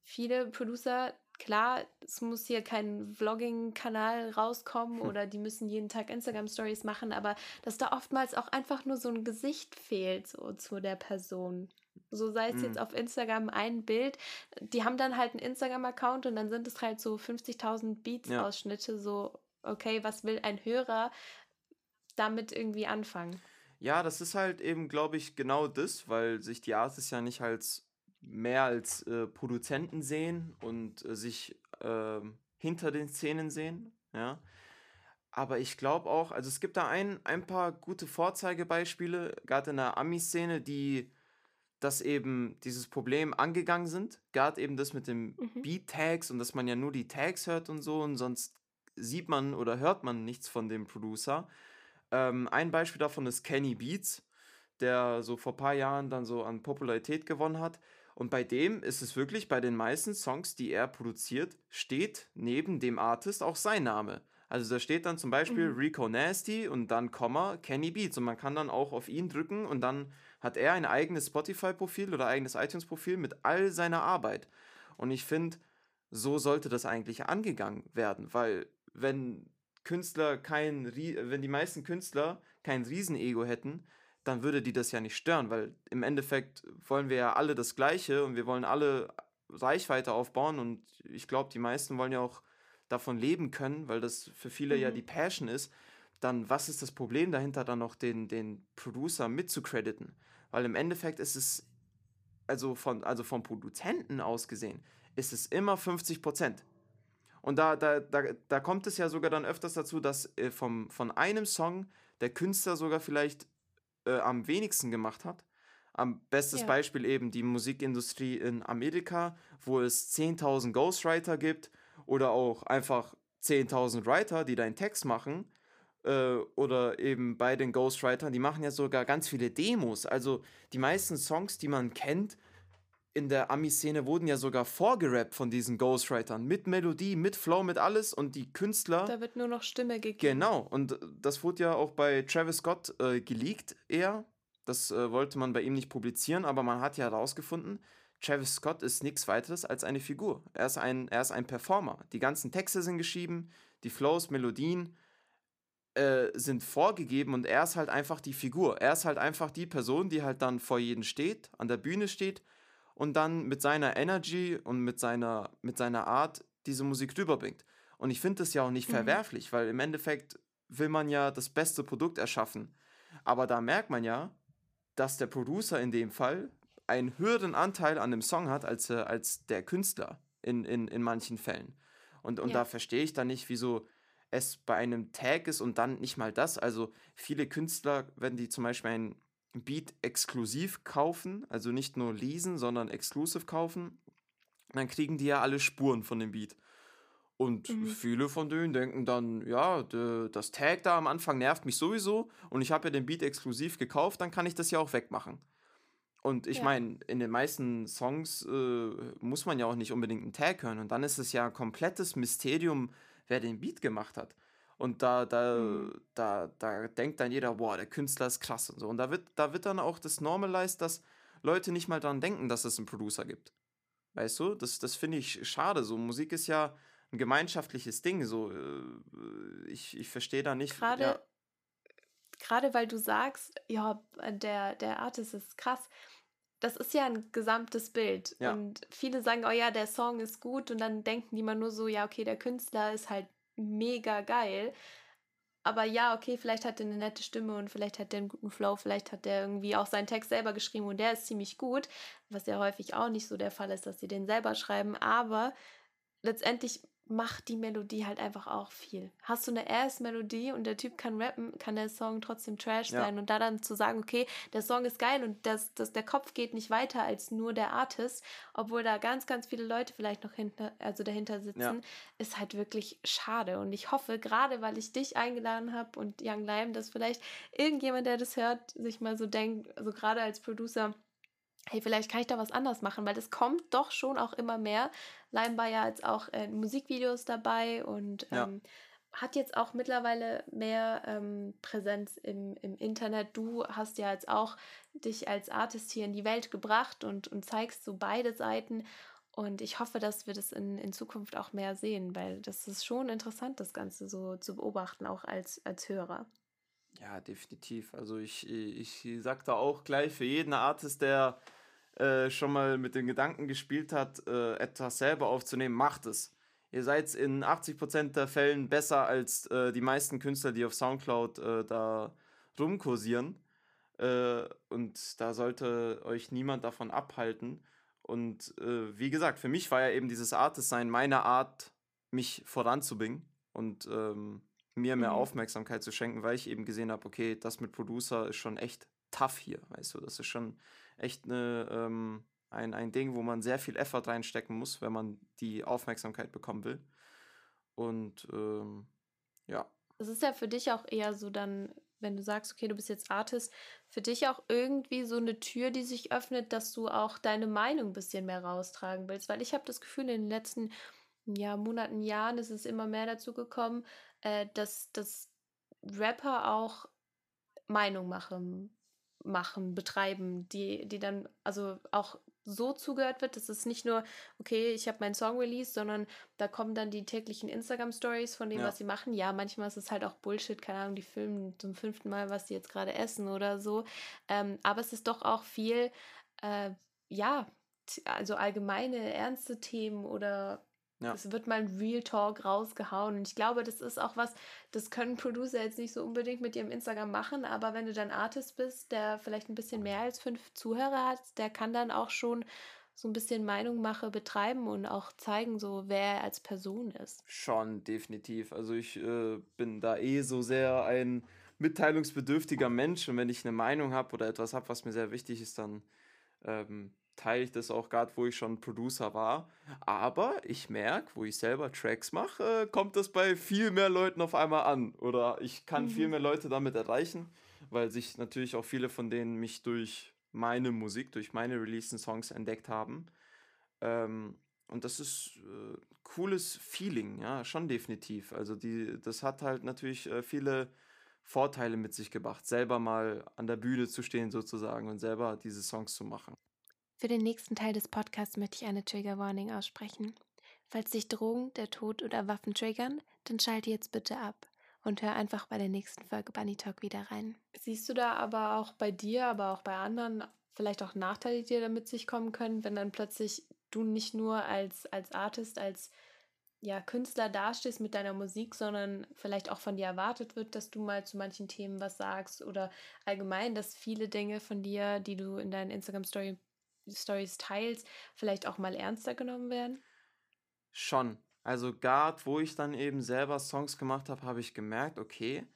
viele Producer, klar, es muss hier kein Vlogging-Kanal rauskommen Hm. oder die müssen jeden Tag Instagram-Stories machen, aber dass da oftmals auch einfach nur so ein Gesicht fehlt so, zu der Person. So sei es jetzt Mhm. auf Instagram ein Bild. Die haben dann halt einen Instagram-Account und dann sind es halt so 50.000 Ja. Beats-Ausschnitte. So, okay, was will ein Hörer damit irgendwie anfangen? Ja, das ist halt eben, glaube ich, genau das, weil sich die Artists ja nicht als mehr als äh, Produzenten sehen und äh, sich ähm, hinter den Szenen sehen, ja. Aber ich glaube auch, also es gibt da ein, ein paar gute Vorzeigebeispiele, gerade in der Ami-Szene, die das eben dieses Problem angegangen sind. Gerade eben das mit dem Mhm. Beat-Tags und dass man ja nur die Tags hört und so und sonst sieht man oder hört man nichts von dem Producer. Ähm, ein Beispiel davon ist Kenny Beats, der so vor ein paar Jahren dann so an Popularität gewonnen hat. Und bei dem ist es wirklich, bei den meisten Songs, die er produziert, steht neben dem Artist auch sein Name. Also da steht dann zum Beispiel Mhm. Rico Nasty und dann Komma Kenny Beats. Und man kann dann auch auf ihn drücken und dann hat er ein eigenes Spotify-Profil oder eigenes iTunes-Profil mit all seiner Arbeit. Und ich finde, so sollte das eigentlich angegangen werden, weil wenn Künstler kein, wenn die meisten Künstler kein Riesenego hätten, dann würde die das ja nicht stören, weil im Endeffekt wollen wir ja alle das Gleiche und wir wollen alle Reichweite aufbauen und ich glaube, die meisten wollen ja auch davon leben können, weil das für viele ja Mhm. die Passion ist. Dann was ist das Problem dahinter, dann noch den, den Producer mitzukrediten? Weil im Endeffekt ist es, also von, also vom Produzenten aus gesehen, ist es immer 50 Prozent. Und da, da, da, da kommt es ja sogar dann öfters dazu, dass äh, vom, von einem Song der Künstler sogar vielleicht äh, am wenigsten gemacht hat. Am bestes Ja. Beispiel eben die Musikindustrie in Amerika, wo es 10.000 Ghostwriter gibt oder auch einfach 10.000 Writer, die deinen Text machen. Äh, oder eben bei den Ghostwritern, die machen ja sogar ganz viele Demos. Also die meisten Songs, die man kennt, in der Ami-Szene wurden ja sogar vorgerappt von diesen Ghostwritern. Mit Melodie, mit Flow, mit alles. Und die Künstler. Da wird nur noch Stimme gegeben. Genau, und das wurde ja auch bei Travis Scott äh, geleakt eher. Das äh, wollte man bei ihm nicht publizieren, aber man hat ja herausgefunden, Travis Scott ist nichts weiteres als eine Figur. Er ist ein, er ist ein Performer. Die ganzen Texte sind geschrieben, die Flows, Melodien äh, sind vorgegeben und er ist halt einfach die Figur. Er ist halt einfach die Person, die halt dann vor jedem steht, an der Bühne steht und dann mit seiner Energy und mit seiner, mit seiner Art diese Musik rüberbringt. Und ich finde das ja auch nicht Mhm. verwerflich, weil im Endeffekt will man ja das beste Produkt erschaffen. Aber da merkt man ja, dass der Producer in dem Fall einen höheren Anteil an dem Song hat als, äh, als der Künstler in, in, in manchen Fällen. Und, und Ja. da verstehe ich dann nicht, wieso es bei einem Tag ist und dann nicht mal das. Also viele Künstler, wenn die zum Beispiel einen Beat exklusiv kaufen, also nicht nur leasen, sondern exclusive kaufen, dann kriegen die ja alle Spuren von dem Beat. Und Mhm. viele von denen denken dann, ja, de, das Tag da am Anfang nervt mich sowieso und ich habe ja den Beat exklusiv gekauft, dann kann ich das ja auch wegmachen. Und ich Ja. meine, in den meisten Songs äh, muss man ja auch nicht unbedingt einen Tag hören. Und dann ist es ja ein komplettes Mysterium, wer den Beat gemacht hat. Und da, da, Mhm. da, da denkt dann jeder, boah, der Künstler ist krass und so. Und da wird, da wird dann auch das normalized, dass Leute nicht mal daran denken, dass es einen Producer gibt. Weißt du? Das, das finde ich schade. So, Musik ist ja ein gemeinschaftliches Ding. So, äh, ich, ich verstehe da nicht. Gerade, Ja, gerade weil du sagst, ja, der, der Artist ist krass. Das ist ja ein gesamtes Bild. ja, Und viele sagen, oh ja, der Song ist gut. Und dann denken die mal nur so, ja, okay, der Künstler ist halt mega geil. Aber ja, okay, vielleicht hat er eine nette Stimme und vielleicht hat er einen guten Flow, vielleicht hat er irgendwie auch seinen Text selber geschrieben und der ist ziemlich gut, was ja häufig auch nicht so der Fall ist, dass sie den selber schreiben. Aber letztendlich macht die Melodie halt einfach auch viel. Hast du eine Ass-Melodie und der Typ kann rappen, kann der Song trotzdem Trash ja, sein und da dann zu sagen, okay, der Song ist geil und das, das, der Kopf geht nicht weiter als nur der Artist, obwohl da ganz, ganz viele Leute vielleicht noch hinter, also dahinter ja. sitzen, ist halt wirklich schade. Und ich hoffe, gerade weil ich dich eingeladen habe und Young Lime, dass vielleicht irgendjemand, der das hört, sich mal so denkt, also gerade als Producer, hey, vielleicht kann ich da was anders machen, weil es kommt doch schon auch immer mehr. Lime war ja jetzt auch in Musikvideos dabei und Ja. ähm, hat jetzt auch mittlerweile mehr ähm, Präsenz im, im Internet. Du hast ja jetzt auch dich als Artist hier in die Welt gebracht und, und zeigst so beide Seiten. Und ich hoffe, dass wir das in, in Zukunft auch mehr sehen, weil das ist schon interessant, das Ganze so zu beobachten, auch als, als Hörer. Ja, definitiv. Also ich, ich sag da auch gleich für jeden Artist, der äh, schon mal mit den Gedanken gespielt hat, äh, etwas selber aufzunehmen, macht es. Ihr seid in 80% der Fällen besser als äh, die meisten Künstler, die auf Soundcloud äh, da rumkursieren. Äh, und da sollte euch niemand davon abhalten. Und äh, wie gesagt, für mich war ja eben dieses Artist-Sein meine Art, mich voranzubringen und ähm, mir mehr Mhm. Aufmerksamkeit zu schenken, weil ich eben gesehen habe, okay, das mit Producer ist schon echt tough hier, weißt du, das ist schon echt eine, ähm, ein, ein Ding, wo man sehr viel Effort reinstecken muss, wenn man die Aufmerksamkeit bekommen will. Und ähm, ja, Es ist ja für dich auch eher so dann, wenn du sagst, okay, du bist jetzt Artist, für dich auch irgendwie so eine Tür, die sich öffnet, dass du auch deine Meinung ein bisschen mehr raustragen willst. Weil ich habe das Gefühl, in den letzten ja, Monaten, Jahren ist es immer mehr dazu gekommen, äh, dass, dass Rapper auch Meinung machen, machen, betreiben, die, die dann also auch so zugehört wird, dass es nicht nur, okay, ich habe meinen Song released, sondern da kommen dann die täglichen Instagram-Stories von dem, ja, was sie machen. Ja, manchmal ist es halt auch Bullshit, keine Ahnung, die filmen zum fünften Mal, was sie jetzt gerade essen oder so. Ähm, aber es ist doch auch viel, äh, ja, also allgemeine, ernste Themen oder ja, es wird mal ein Real Talk rausgehauen. Und ich glaube, das ist auch was, das können Producer jetzt nicht so unbedingt mit ihrem Instagram machen, aber wenn du dann Artist bist, der vielleicht ein bisschen mehr als fünf Zuhörer hat, der kann dann auch schon so ein bisschen Meinungmache betreiben und auch zeigen, so wer er als Person ist. schon definitiv. Also ich äh, bin da eh so sehr ein mitteilungsbedürftiger Mensch und wenn ich eine Meinung habe oder etwas habe, was mir sehr wichtig ist, dann ähm, teile ich das auch gerade, wo ich schon Producer war. Aber ich merke, wo ich selber Tracks mache, äh, kommt das bei viel mehr Leuten auf einmal an. Oder ich kann viel Mhm. mehr Leute damit erreichen, weil sich natürlich auch viele von denen mich durch meine Musik, durch meine releaseden Songs entdeckt haben. Ähm, und das ist äh, cooles Feeling, ja, schon definitiv. Also die, das hat halt natürlich äh, viele Vorteile mit sich gebracht, selber mal an der Bühne zu stehen sozusagen und selber diese Songs zu machen. Für den nächsten Teil des Podcasts möchte ich eine Trigger Warning aussprechen. Falls dich Drogen, der Tod oder Waffen triggern, dann schalte jetzt bitte ab und hör einfach bei der nächsten Folge Bunny Talk wieder rein. Siehst du da aber auch bei dir, aber auch bei anderen vielleicht auch Nachteile, die damit sich kommen können, wenn dann plötzlich du nicht nur als, als Artist, als ja, Künstler dastehst mit deiner Musik, sondern vielleicht auch von dir erwartet wird, dass du mal zu manchen Themen was sagst oder allgemein, dass viele Dinge von dir, die du in deinen Instagram Story, Stories teilst, vielleicht auch mal ernster genommen werden? Schon. Also gerade wo ich dann eben selber Songs gemacht habe, habe ich gemerkt, okay,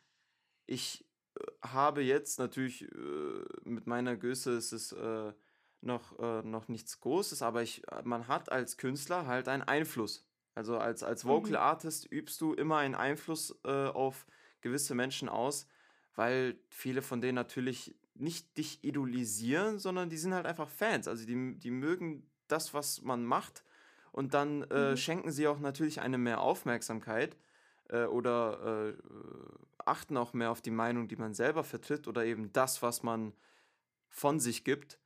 ich äh, habe jetzt natürlich äh, mit meiner Größe ist es äh, noch, äh, noch nichts Großes, aber ich, äh, man hat als Künstler halt einen Einfluss. Also als, als Vocal Mhm. Artist übst du immer einen Einfluss äh, auf gewisse Menschen aus, weil viele von denen natürlich nicht dich idolisieren, sondern die sind halt einfach Fans. Also die, die mögen das, was man macht. Und dann äh, Mhm. schenken sie auch natürlich eine mehr Aufmerksamkeit äh, oder äh, achten auch mehr auf die Meinung, die man selber vertritt oder eben das, was man von sich gibt.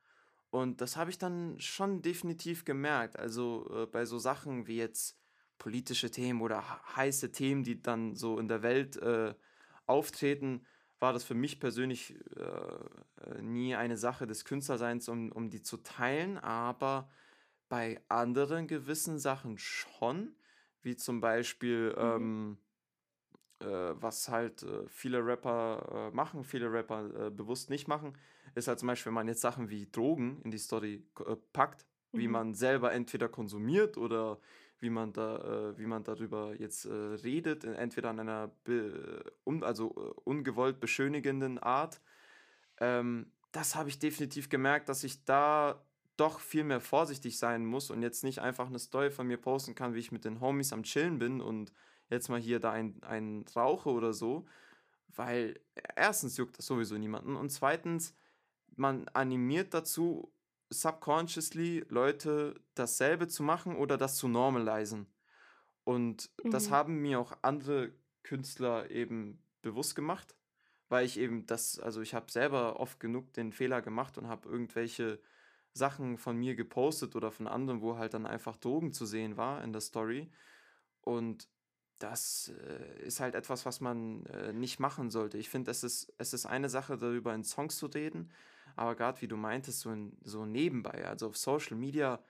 Und das habe ich dann schon definitiv gemerkt. Also äh, bei so Sachen wie jetzt politische Themen oder he- heiße Themen, die dann so in der Welt äh, auftreten, war das für mich persönlich äh, äh, nie eine Sache des Künstlerseins, um, um die zu teilen, aber bei anderen gewissen Sachen schon, wie zum Beispiel, Mhm. ähm, äh, was halt äh, viele Rapper äh, machen, viele Rapper äh, bewusst nicht machen, ist halt zum Beispiel, wenn man jetzt Sachen wie Drogen in die Story packt, wie Mhm. man selber entweder konsumiert oder wie man da, äh, wie man darüber jetzt äh, redet, entweder in einer be un also äh, ungewollt beschönigenden Art. Ähm, das habe ich definitiv gemerkt, dass ich da doch viel mehr vorsichtig sein muss und jetzt nicht einfach eine Story von mir posten kann, wie ich mit den Homies am Chillen bin und jetzt mal hier da ein, ein rauche oder so, weil erstens juckt das sowieso niemanden und zweitens, man animiert dazu, subconsciously Leute dasselbe zu machen oder das zu normalisieren. Und das Mhm. haben mir auch andere Künstler eben bewusst gemacht, weil ich eben das, also ich habe selber oft genug den Fehler gemacht und habe irgendwelche Sachen von mir gepostet oder von anderen, wo halt dann einfach Drogen zu sehen war in der Story. Und das äh, ist halt etwas, was man äh, nicht machen sollte. Ich finde, es ist, es ist eine Sache, darüber in Songs zu reden, aber gerade wie du meintest, so, in, so nebenbei, also auf Social Media,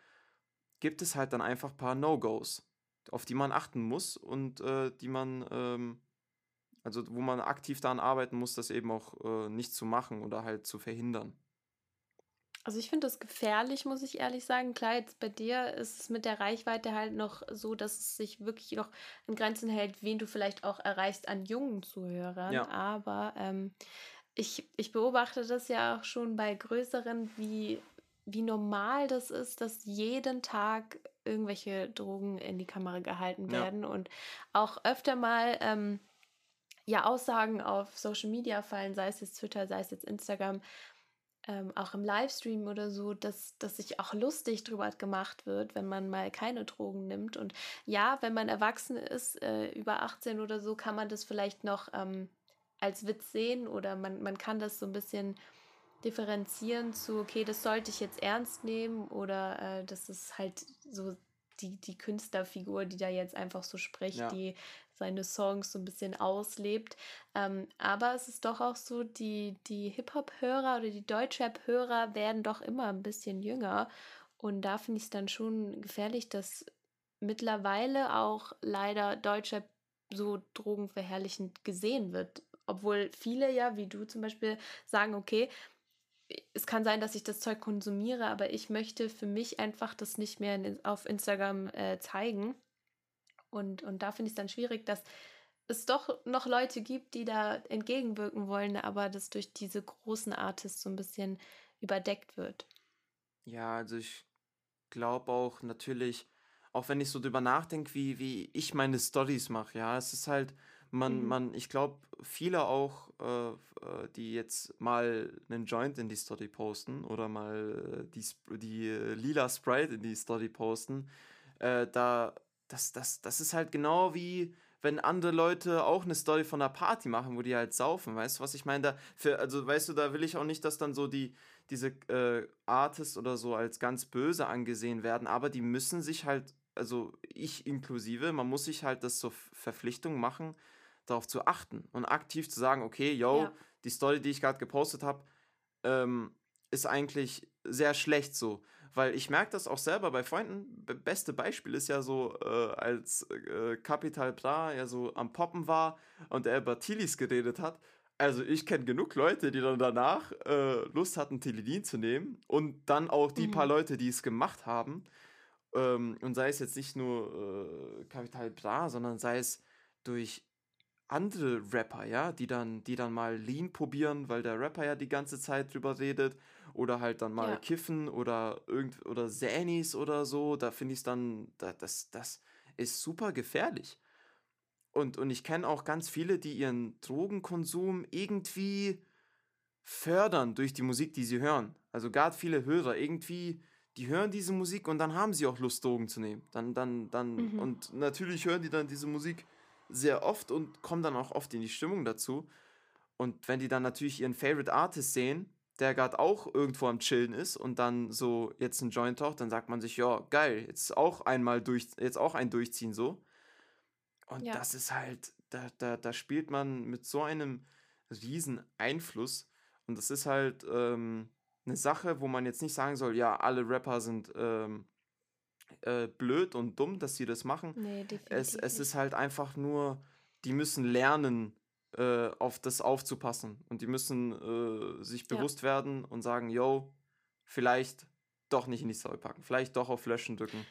gibt es halt dann einfach ein paar No-Gos, auf die man achten muss und äh, die man, ähm, also wo man aktiv daran arbeiten muss, das eben auch äh, nicht zu machen oder halt zu verhindern. Also ich finde das gefährlich, muss ich ehrlich sagen. Klar, jetzt bei dir ist es mit der Reichweite halt noch so, dass es sich wirklich noch in Grenzen hält, wen du vielleicht auch erreichst an jungen Zuhörern. Ja. Aber ähm, ich, ich beobachte das ja auch schon bei größeren, wie, wie normal das ist, dass jeden Tag irgendwelche Drogen in die Kamera gehalten Ja. werden und auch öfter mal ähm, ja Aussagen auf Social Media fallen, sei es jetzt Twitter, sei es jetzt Instagram, ähm, auch im Livestream oder so, dass, dass sich auch lustig drüber gemacht wird, wenn man mal keine Drogen nimmt. Und ja, wenn man erwachsen ist, äh, über 18 oder so, kann man das vielleicht noch ähm, als Witz sehen oder man, man kann das so ein bisschen differenzieren zu, okay, das sollte ich jetzt ernst nehmen oder äh, das ist halt so die, die Künstlerfigur, die da jetzt einfach so spricht, Ja. die seine Songs so ein bisschen auslebt. Ähm, aber es ist doch auch so, die, die Hip-Hop-Hörer oder die Deutschrap-Hörer werden doch immer ein bisschen jünger. Und da finde ich es dann schon gefährlich, dass mittlerweile auch leider Deutschrap so drogenverherrlichend gesehen wird. Obwohl viele ja, wie du zum Beispiel, sagen, okay, es kann sein, dass ich das Zeug konsumiere, aber ich möchte für mich einfach das nicht mehr auf Instagram äh, zeigen. Und, und da finde ich es dann schwierig, dass es doch noch Leute gibt, die da entgegenwirken wollen, aber das durch diese großen Artists so ein bisschen überdeckt wird. Ja, also ich glaube auch natürlich, auch wenn ich so drüber nachdenke, wie, wie ich meine Stories mache, ja, es ist halt, man, Mhm. man, ich glaube, viele auch, äh, äh, die jetzt mal einen Joint in die Story posten oder mal äh, die, die äh, lila Sprite in die Story posten, äh, da, das, das, das ist halt genau wie, wenn andere Leute auch eine Story von einer Party machen, wo die halt saufen, weißt du, was ich meine? Da, für, also, weißt du, da will ich auch nicht, dass dann so die, diese äh, Artists oder so als ganz böse angesehen werden, aber die müssen sich halt, also ich inklusive, man muss sich halt das zur Verpflichtung machen, darauf zu achten und aktiv zu sagen, okay, yo, Ja. die Story, die ich gerade gepostet habe, ähm, ist eigentlich sehr schlecht so. Weil ich merke das auch selber bei Freunden. Be beste Beispiel ist ja so, äh, als äh, Capital Bra ja so am Poppen war und er über Tilis geredet hat. Also ich kenne genug Leute, die dann danach äh, Lust hatten, Tilidin zu nehmen. Und dann auch die paar Mhm. Leute, die es gemacht haben. Ähm, und sei es jetzt nicht nur äh, Capital Bra, sondern sei es durch andere Rapper, ja, die dann, die dann mal Lean probieren, weil der Rapper ja die ganze Zeit drüber redet, oder halt dann mal Ja. kiffen oder irgend oder Sänis oder so, da finde ich es dann, da, das, das ist super gefährlich. Und, und ich kenne auch ganz viele, die ihren Drogenkonsum irgendwie fördern durch die Musik, die sie hören. Also gerade viele Hörer irgendwie, die hören diese Musik und dann haben sie auch Lust, Drogen zu nehmen. Dann, dann, dann, mhm. und natürlich hören die dann diese Musik sehr oft und kommen dann auch oft in die Stimmung dazu. Und wenn die dann natürlich ihren Favorite Artist sehen, der gerade auch irgendwo am Chillen ist und dann so jetzt ein Joint taucht, dann sagt man sich, ja, geil, jetzt auch einmal durch, jetzt auch ein Durchziehen so. Und ja. das ist halt, da, da, da spielt man mit so einem riesen Einfluss. Und das ist halt ähm, eine Sache, wo man jetzt nicht sagen soll, ja, alle Rapper sind ähm, äh, blöd und dumm, dass sie das machen. Nee, es, es ist halt einfach nur, die müssen lernen, äh, auf das aufzupassen. Und die müssen äh, sich bewusst ja. werden und sagen, yo, vielleicht doch nicht in die Story packen, vielleicht doch auf Löschen drücken.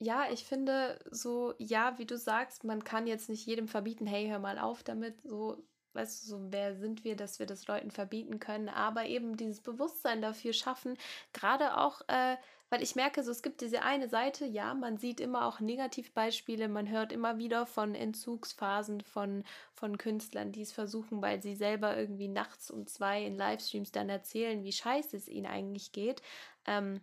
Ja, ich finde so, ja, wie du sagst, man kann jetzt nicht jedem verbieten, hey, hör mal auf damit, so, weißt du, so, wer sind wir, dass wir das Leuten verbieten können, aber eben dieses Bewusstsein dafür schaffen, gerade auch, äh, weil ich merke, so, es gibt diese eine Seite, ja, man sieht immer auch Negativbeispiele, man hört immer wieder von Entzugsphasen von, von Künstlern, die es versuchen, weil sie selber irgendwie nachts um zwei in Livestreams dann erzählen, wie scheiße es ihnen eigentlich geht. Ähm,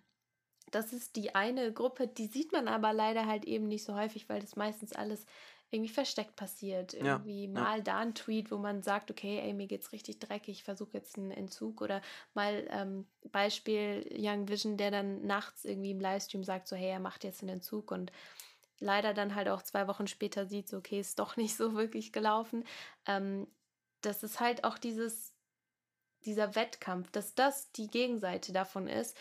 das ist die eine Gruppe, die sieht man aber leider halt eben nicht so häufig, weil das meistens alles irgendwie versteckt passiert. Irgendwie ja, mal ja. da ein Tweet, wo man sagt, okay, ey, mir geht's richtig dreckig, ich versuche jetzt einen Entzug. Oder mal ähm, Beispiel Young Vision, der dann nachts irgendwie im Livestream sagt, so, hey, er macht jetzt einen Entzug und leider dann halt auch zwei Wochen später sieht, so, okay, ist doch nicht so wirklich gelaufen. Ähm, das ist halt auch dieses, dieser Wettkampf, dass das die Gegenseite davon ist,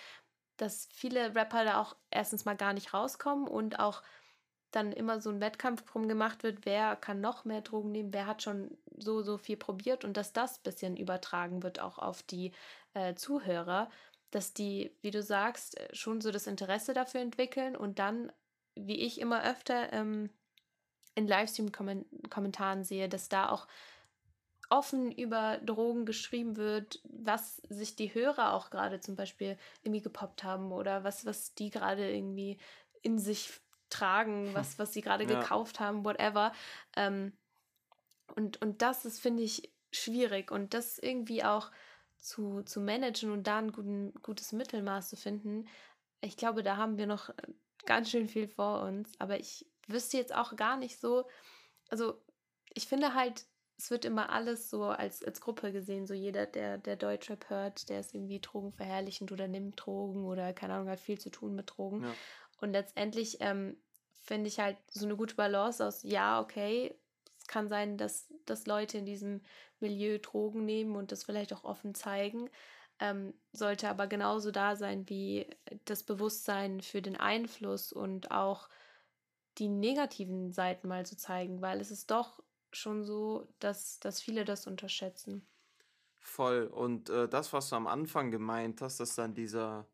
dass viele Rapper da auch erstens mal gar nicht rauskommen und auch dann immer so ein Wettkampf drum gemacht wird, wer kann noch mehr Drogen nehmen, wer hat schon so, so viel probiert und dass das bisschen übertragen wird auch auf die äh, Zuhörer, dass die, wie du sagst, äh, schon so das Interesse dafür entwickeln und dann, wie ich immer öfter ähm, in Livestream-Kommentaren sehe, dass da auch offen über Drogen geschrieben wird, was sich die Hörer auch gerade zum Beispiel irgendwie gepoppt haben oder was, was die gerade irgendwie in sich tragen, was, was sie gerade ja. gekauft haben, whatever. Ähm, und, und das ist, finde ich, schwierig. Und das irgendwie auch zu, zu managen und da ein guten, gutes Mittelmaß zu finden, ich glaube, da haben wir noch ganz schön viel vor uns. Aber ich wüsste jetzt auch gar nicht so, also ich finde halt, es wird immer alles so als, als Gruppe gesehen. So jeder, der, der Deutschrap hört, der ist irgendwie drogenverherrlichend oder nimmt Drogen oder keine Ahnung, hat viel zu tun mit Drogen. Ja. Und letztendlich ähm, finde ich halt so eine gute Balance aus, ja, okay, es kann sein, dass, dass Leute in diesem Milieu Drogen nehmen und das vielleicht auch offen zeigen. Ähm, sollte aber genauso da sein wie das Bewusstsein für den Einfluss und auch die negativen Seiten mal zu zeigen, weil es ist doch schon so, dass, dass viele das unterschätzen. Voll. Und äh, das, was du am Anfang gemeint hast, dass dann dieser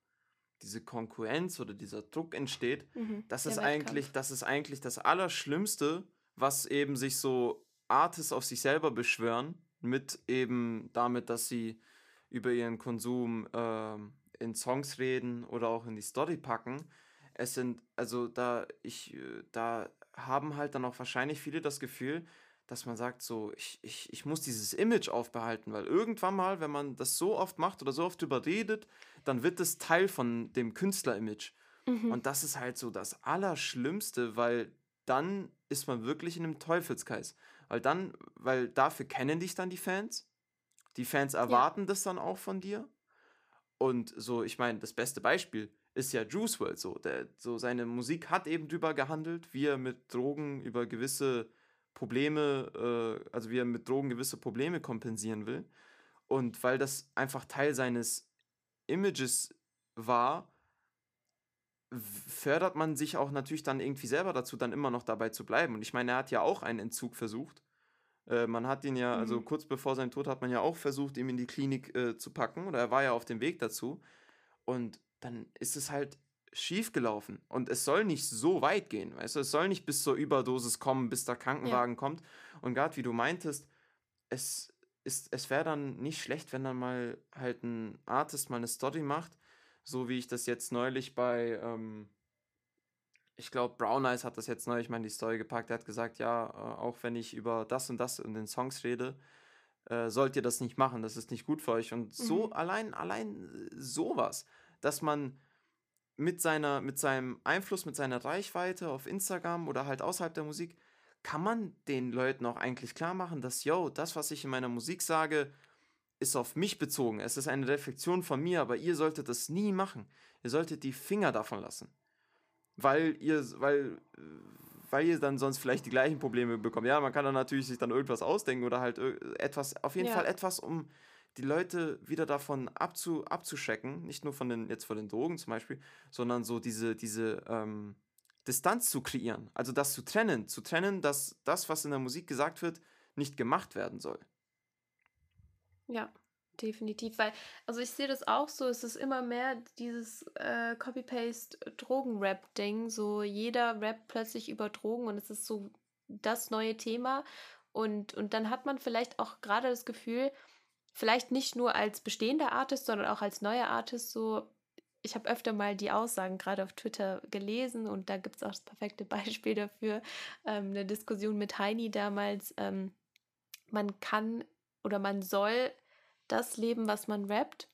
diese Konkurrenz oder dieser Druck entsteht, mhm, das ist eigentlich, das ist eigentlich das Allerschlimmste, was eben sich so Artists auf sich selber beschwören, mit eben damit, dass sie über ihren Konsum äh, in Songs reden oder auch in die Story packen. Es sind, also da, ich, äh, da haben halt dann auch wahrscheinlich viele das Gefühl, dass man sagt, so, ich, ich, ich muss dieses Image aufbehalten, weil irgendwann mal, wenn man das so oft macht oder so oft überredet, dann wird es Teil von dem Künstler-Image. Mhm. Und das ist halt so das Allerschlimmste, weil dann ist man wirklich in einem Teufelskreis. Weil dann, weil dafür kennen dich dann die Fans. Die Fans erwarten ja. das dann auch von dir. Und so, ich meine, das beste Beispiel ist ja Juice WRLD so. Der, so seine Musik hat eben drüber gehandelt, wie er mit Drogen über gewisse Probleme, äh, also wie er mit Drogen gewisse Probleme kompensieren will. Und weil das einfach Teil seines Images war, fördert man sich auch natürlich dann irgendwie selber dazu, dann immer noch dabei zu bleiben. Und ich meine, er hat ja auch einen Entzug versucht. Äh, man hat ihn ja, also mhm. also kurz bevor sein Tod hat man ja auch versucht, ihn in die Klinik äh, zu packen. Oder er war ja auf dem Weg dazu. Und dann ist es halt schief gelaufen. Und es soll nicht so weit gehen, weißt du, es soll nicht bis zur Überdosis kommen, bis der Krankenwagen ja. kommt. Und gerade wie du meintest, es ist, es wäre dann nicht schlecht, wenn dann mal halt ein Artist mal eine Story macht, so wie ich das jetzt neulich bei, ähm, ich glaube, Brown Eyes hat das jetzt neulich mal in die Story gepackt. Er hat gesagt, ja, äh, auch wenn ich über das und das in den Songs rede, äh, sollt ihr das nicht machen, das ist nicht gut für euch. Und so Mhm. allein, allein äh, sowas, dass man mit seiner, mit seinem Einfluss, mit seiner Reichweite auf Instagram oder halt außerhalb der Musik, kann man den Leuten auch eigentlich klar machen, dass, yo, das, was ich in meiner Musik sage, ist auf mich bezogen. Es ist eine Reflexion von mir, aber ihr solltet das nie machen. Ihr solltet die Finger davon lassen. Weil ihr, weil, äh, weil ihr dann sonst vielleicht die gleichen Probleme bekommt. Ja, man kann dann natürlich sich dann irgendwas ausdenken oder halt ir- etwas, auf jeden Ja. Fall etwas, um die Leute wieder davon abzu, abzuschecken, nicht nur von den, jetzt von den Drogen zum Beispiel, sondern so diese, diese ähm, Distanz zu kreieren. Also das zu trennen, zu trennen, dass das, was in der Musik gesagt wird, nicht gemacht werden soll. Ja, definitiv. Weil, also ich sehe das auch so, es ist immer mehr dieses äh, Copy-Paste-Drogen-Rap-Ding. So jeder rappt plötzlich über Drogen und es ist so das neue Thema. Und, und dann hat man vielleicht auch gerade das Gefühl, vielleicht nicht nur als bestehender Artist, sondern auch als neuer Artist so. Ich habe öfter mal die Aussagen gerade auf Twitter gelesen und da gibt es auch das perfekte Beispiel dafür. Ähm, eine Diskussion mit Heini damals. Ähm, man kann oder man soll das leben, was man rappt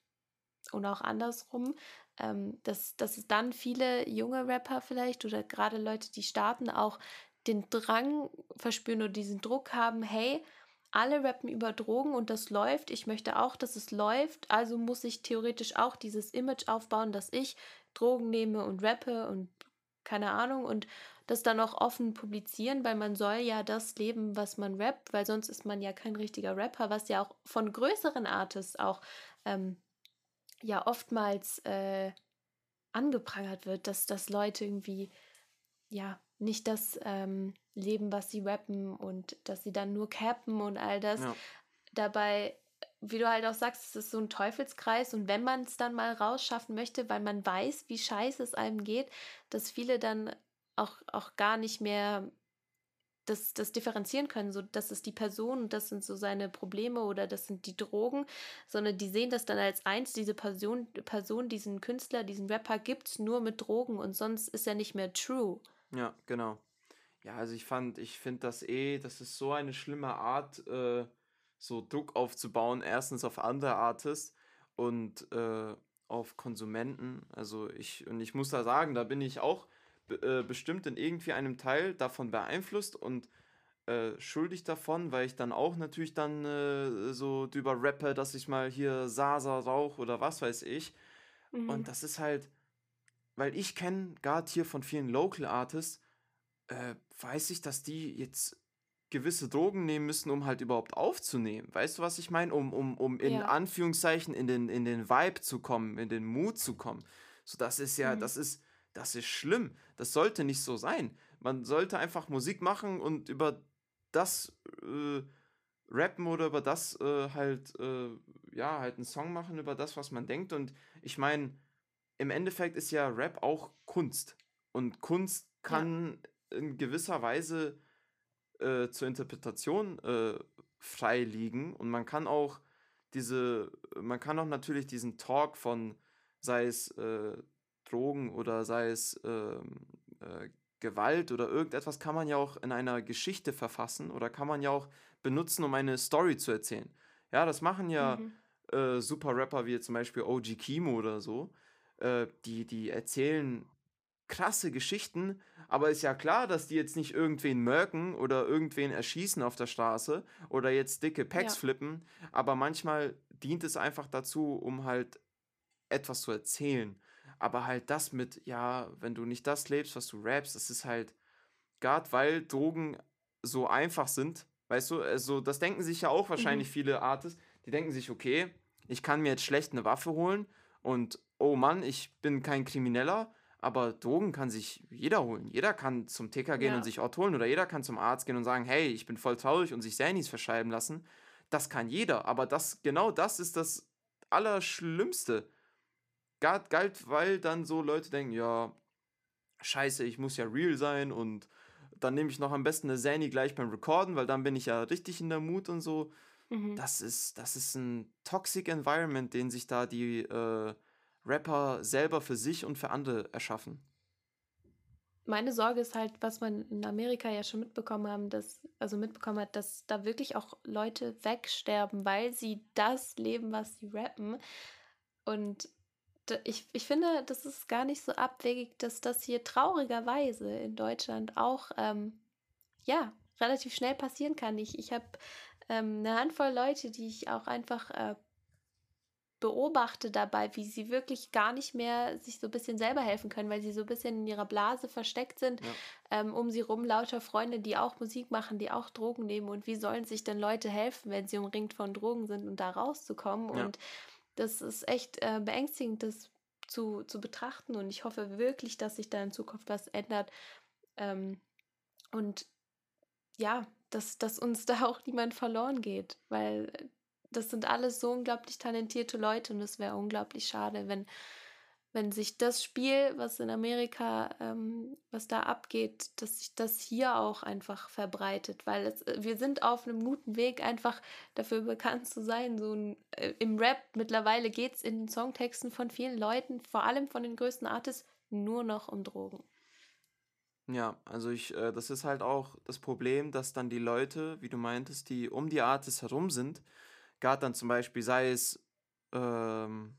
und auch andersrum. Ähm, dass, dass es dann viele junge Rapper vielleicht oder gerade Leute, die starten, auch den Drang verspüren oder diesen Druck haben, hey, alle rappen über Drogen und das läuft. Ich möchte auch, dass es läuft. Also muss ich theoretisch auch dieses Image aufbauen, dass ich Drogen nehme und rappe und keine Ahnung und das dann auch offen publizieren, weil man soll ja das leben, was man rappt, weil sonst ist man ja kein richtiger Rapper, was ja auch von größeren Artists auch ähm, ja oftmals äh, angeprangert wird, dass, dass Leute irgendwie ja nicht das ähm, leben, was sie rappen und dass sie dann nur cappen und all das. Ja. Dabei, wie du halt auch sagst, es ist so ein Teufelskreis und wenn man es dann mal rausschaffen möchte, weil man weiß, wie scheiße es einem geht, dass viele dann auch, auch gar nicht mehr das, das differenzieren können, so das ist die Person und das sind so seine Probleme oder das sind die Drogen, sondern die sehen das dann als eins, diese Person, Person diesen Künstler, diesen Rapper gibt es nur mit Drogen und sonst ist er nicht mehr true. Ja, genau. Ja, also ich fand, ich finde das eh, das ist so eine schlimme Art, äh, so Druck aufzubauen. Erstens auf andere Artists und äh, auf Konsumenten. Also ich, und ich muss da sagen, da bin ich auch äh, bestimmt in irgendwie einem Teil davon beeinflusst und äh, schuldig davon, weil ich dann auch natürlich dann äh, so drüber rappe, dass ich mal hier Sasa rauche oder was weiß ich. Mhm. Und das ist halt, weil ich kenne gerade hier von vielen Local Artists, äh, weiß ich, dass die jetzt gewisse Drogen nehmen müssen, um halt überhaupt aufzunehmen. Weißt du, was ich meine? Um, um, um in Ja. Anführungszeichen in den, in den Vibe zu kommen, in den Mood zu kommen. So, das ist ja, Mhm. das ist, das ist schlimm. Das sollte nicht so sein. Man sollte einfach Musik machen und über das äh, rappen oder über das äh, halt, äh, ja, halt einen Song machen, über das, was man denkt. Und ich meine, im Endeffekt ist ja Rap auch Kunst. Und Kunst kann in gewisser Weise äh, zur Interpretation äh, frei liegen. Und man kann auch diese, man kann auch natürlich diesen Talk von, sei es äh, Drogen oder sei es ähm, äh, Gewalt oder irgendetwas, kann man ja auch in einer Geschichte verfassen oder kann man ja auch benutzen, um eine Story zu erzählen. Ja, das machen ja Mhm. äh, super Rapper wie zum Beispiel OG Kimo oder so, äh, die, die erzählen krasse Geschichten, aber ist ja klar, dass die jetzt nicht irgendwen mörken oder irgendwen erschießen auf der Straße oder jetzt dicke Packs Ja. flippen, aber manchmal dient es einfach dazu, um halt etwas zu erzählen. Aber halt das mit, ja, wenn du nicht das lebst, was du rappst, das ist halt, gerade weil Drogen so einfach sind, weißt du, also das denken sich ja auch wahrscheinlich viele Artists, die denken sich, okay, ich kann mir jetzt schlecht eine Waffe holen und oh Mann, ich bin kein Krimineller, aber Drogen kann sich jeder holen. Jeder kann zum Ticker gehen Ja. und sich Ort holen oder jeder kann zum Arzt gehen und sagen, hey, ich bin voll traurig und sich Sanis verschreiben lassen. Das kann jeder, aber das genau das ist das Allerschlimmste. Galt, galt, weil dann so Leute denken, ja, scheiße, ich muss ja real sein und dann nehme ich noch am besten eine Sani gleich beim Recorden, weil dann bin ich ja richtig in der Mut und so. Mhm. Das ist, das ist ein toxic Environment, den sich da die äh, Rapper selber für sich und für andere erschaffen. meine Sorge ist halt, was man in Amerika ja schon mitbekommen haben, dass, also mitbekommen hat, dass da wirklich auch Leute wegsterben, weil sie das leben, was sie rappen. Und ich, ich finde, das ist gar nicht so abwegig, dass das hier traurigerweise in Deutschland auch ähm, ja, relativ schnell passieren kann. Ich, ich habe ähm, eine Handvoll Leute, die ich auch einfach äh, beobachte dabei, wie sie wirklich gar nicht mehr sich so ein bisschen selber helfen können, weil sie so ein bisschen in ihrer Blase versteckt sind. Ja. Ähm, um sie rum lauter Freunde, die auch Musik machen, die auch Drogen nehmen. Und wie sollen sich denn Leute helfen, wenn sie umringt von Drogen sind und da rauszukommen? Ja. Und das ist echt äh, beängstigend, das zu, zu betrachten. Und ich hoffe wirklich, dass sich da in Zukunft was ändert. Ähm, und ja, dass, dass uns da auch niemand verloren geht, weil das sind alles so unglaublich talentierte Leute und es wäre unglaublich schade, wenn, wenn sich das Spiel, was in Amerika, ähm, was da abgeht, dass sich das hier auch einfach verbreitet, weil es, äh, wir sind auf einem guten Weg, einfach dafür bekannt zu sein. So ein, äh, Im Rap mittlerweile geht es in den Songtexten von vielen Leuten, vor allem von den größten Artists, nur noch um Drogen. Ja, also ich, äh, das ist halt auch das Problem, dass dann die Leute, wie du meintest, die um die Artists herum sind, gerade dann zum Beispiel, sei es ähm,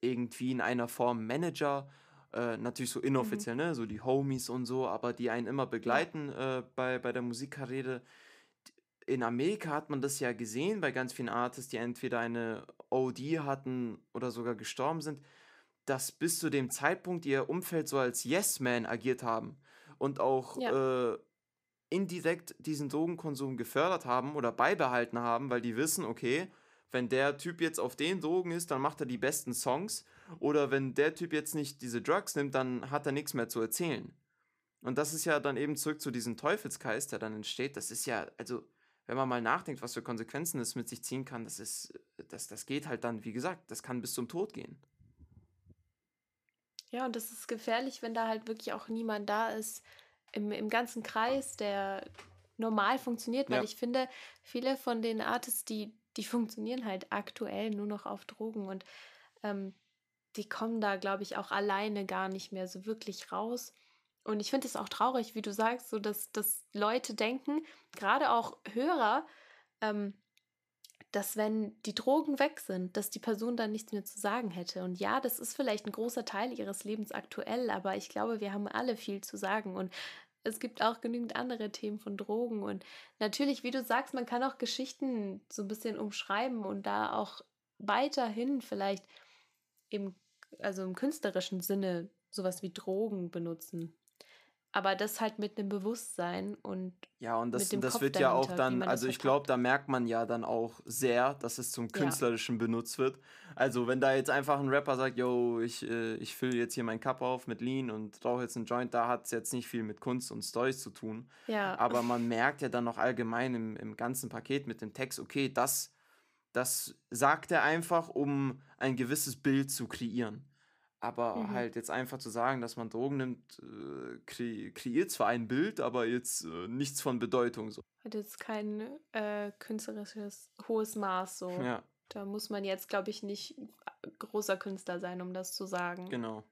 irgendwie in einer Form Manager, äh, natürlich so inoffiziell, mhm. ne, so die Homies und so, aber die einen immer begleiten äh, bei, bei der Musikkarriere. In Amerika hat man das ja gesehen bei ganz vielen Artists, die entweder eine OD hatten oder sogar gestorben sind, dass bis zu dem Zeitpunkt ihr Umfeld so als Yes-Man agiert haben und auch ja. äh, indirekt diesen Drogenkonsum gefördert haben oder beibehalten haben, weil die wissen, okay, wenn der Typ jetzt auf den Drogen ist, dann macht er die besten Songs. Oder wenn der Typ jetzt nicht diese Drugs nimmt, dann hat er nichts mehr zu erzählen. Und das ist ja dann eben zurück zu diesem Teufelskreis, der dann entsteht. Das ist ja, also, wenn man mal nachdenkt, was für Konsequenzen es mit sich ziehen kann, das ist, das, das geht halt dann, wie gesagt, das kann bis zum Tod gehen. Ja, und das ist gefährlich, wenn da halt wirklich auch niemand da ist im, im ganzen Kreis, der normal funktioniert, weil ja. ich finde, viele von den Artists, die die funktionieren halt aktuell nur noch auf Drogen und ähm, die kommen da, glaube ich, auch alleine gar nicht mehr so wirklich raus. Und ich finde es auch traurig, wie du sagst, so dass, dass Leute denken, gerade auch Hörer, ähm, dass wenn die Drogen weg sind, dass die Person dann nichts mehr zu sagen hätte. Und ja, das ist vielleicht ein großer Teil ihres Lebens aktuell, aber ich glaube, wir haben alle viel zu sagen. Und es gibt auch genügend andere Themen von Drogen. Und natürlich, wie du sagst, man kann auch Geschichten so ein bisschen umschreiben und da auch weiterhin vielleicht im, also im künstlerischen Sinne sowas wie Drogen benutzen aber das halt mit einem Bewusstsein und ja und das, das wird ja auch dann also ich glaube da merkt man ja dann auch sehr dass es zum künstlerischen ja. benutzt wird. Also wenn da jetzt einfach ein Rapper sagt yo ich äh, ich fülle jetzt hier meinen Cup auf mit Lean und rauche jetzt einen Joint da hat es jetzt nicht viel mit Kunst und Stories zu tun. Ja. Aber man merkt ja dann noch allgemein im, im ganzen Paket mit dem Text okay das das sagt er einfach um ein gewisses Bild zu kreieren aber mhm. halt jetzt einfach zu sagen, dass man Drogen nimmt, äh, kre kreiert zwar ein Bild, aber jetzt äh, nichts von Bedeutung. So. Hat jetzt kein äh, künstlerisches hohes Maß so. Ja. Da muss man jetzt, glaube ich, nicht großer Künstler sein, um das zu sagen. Genau.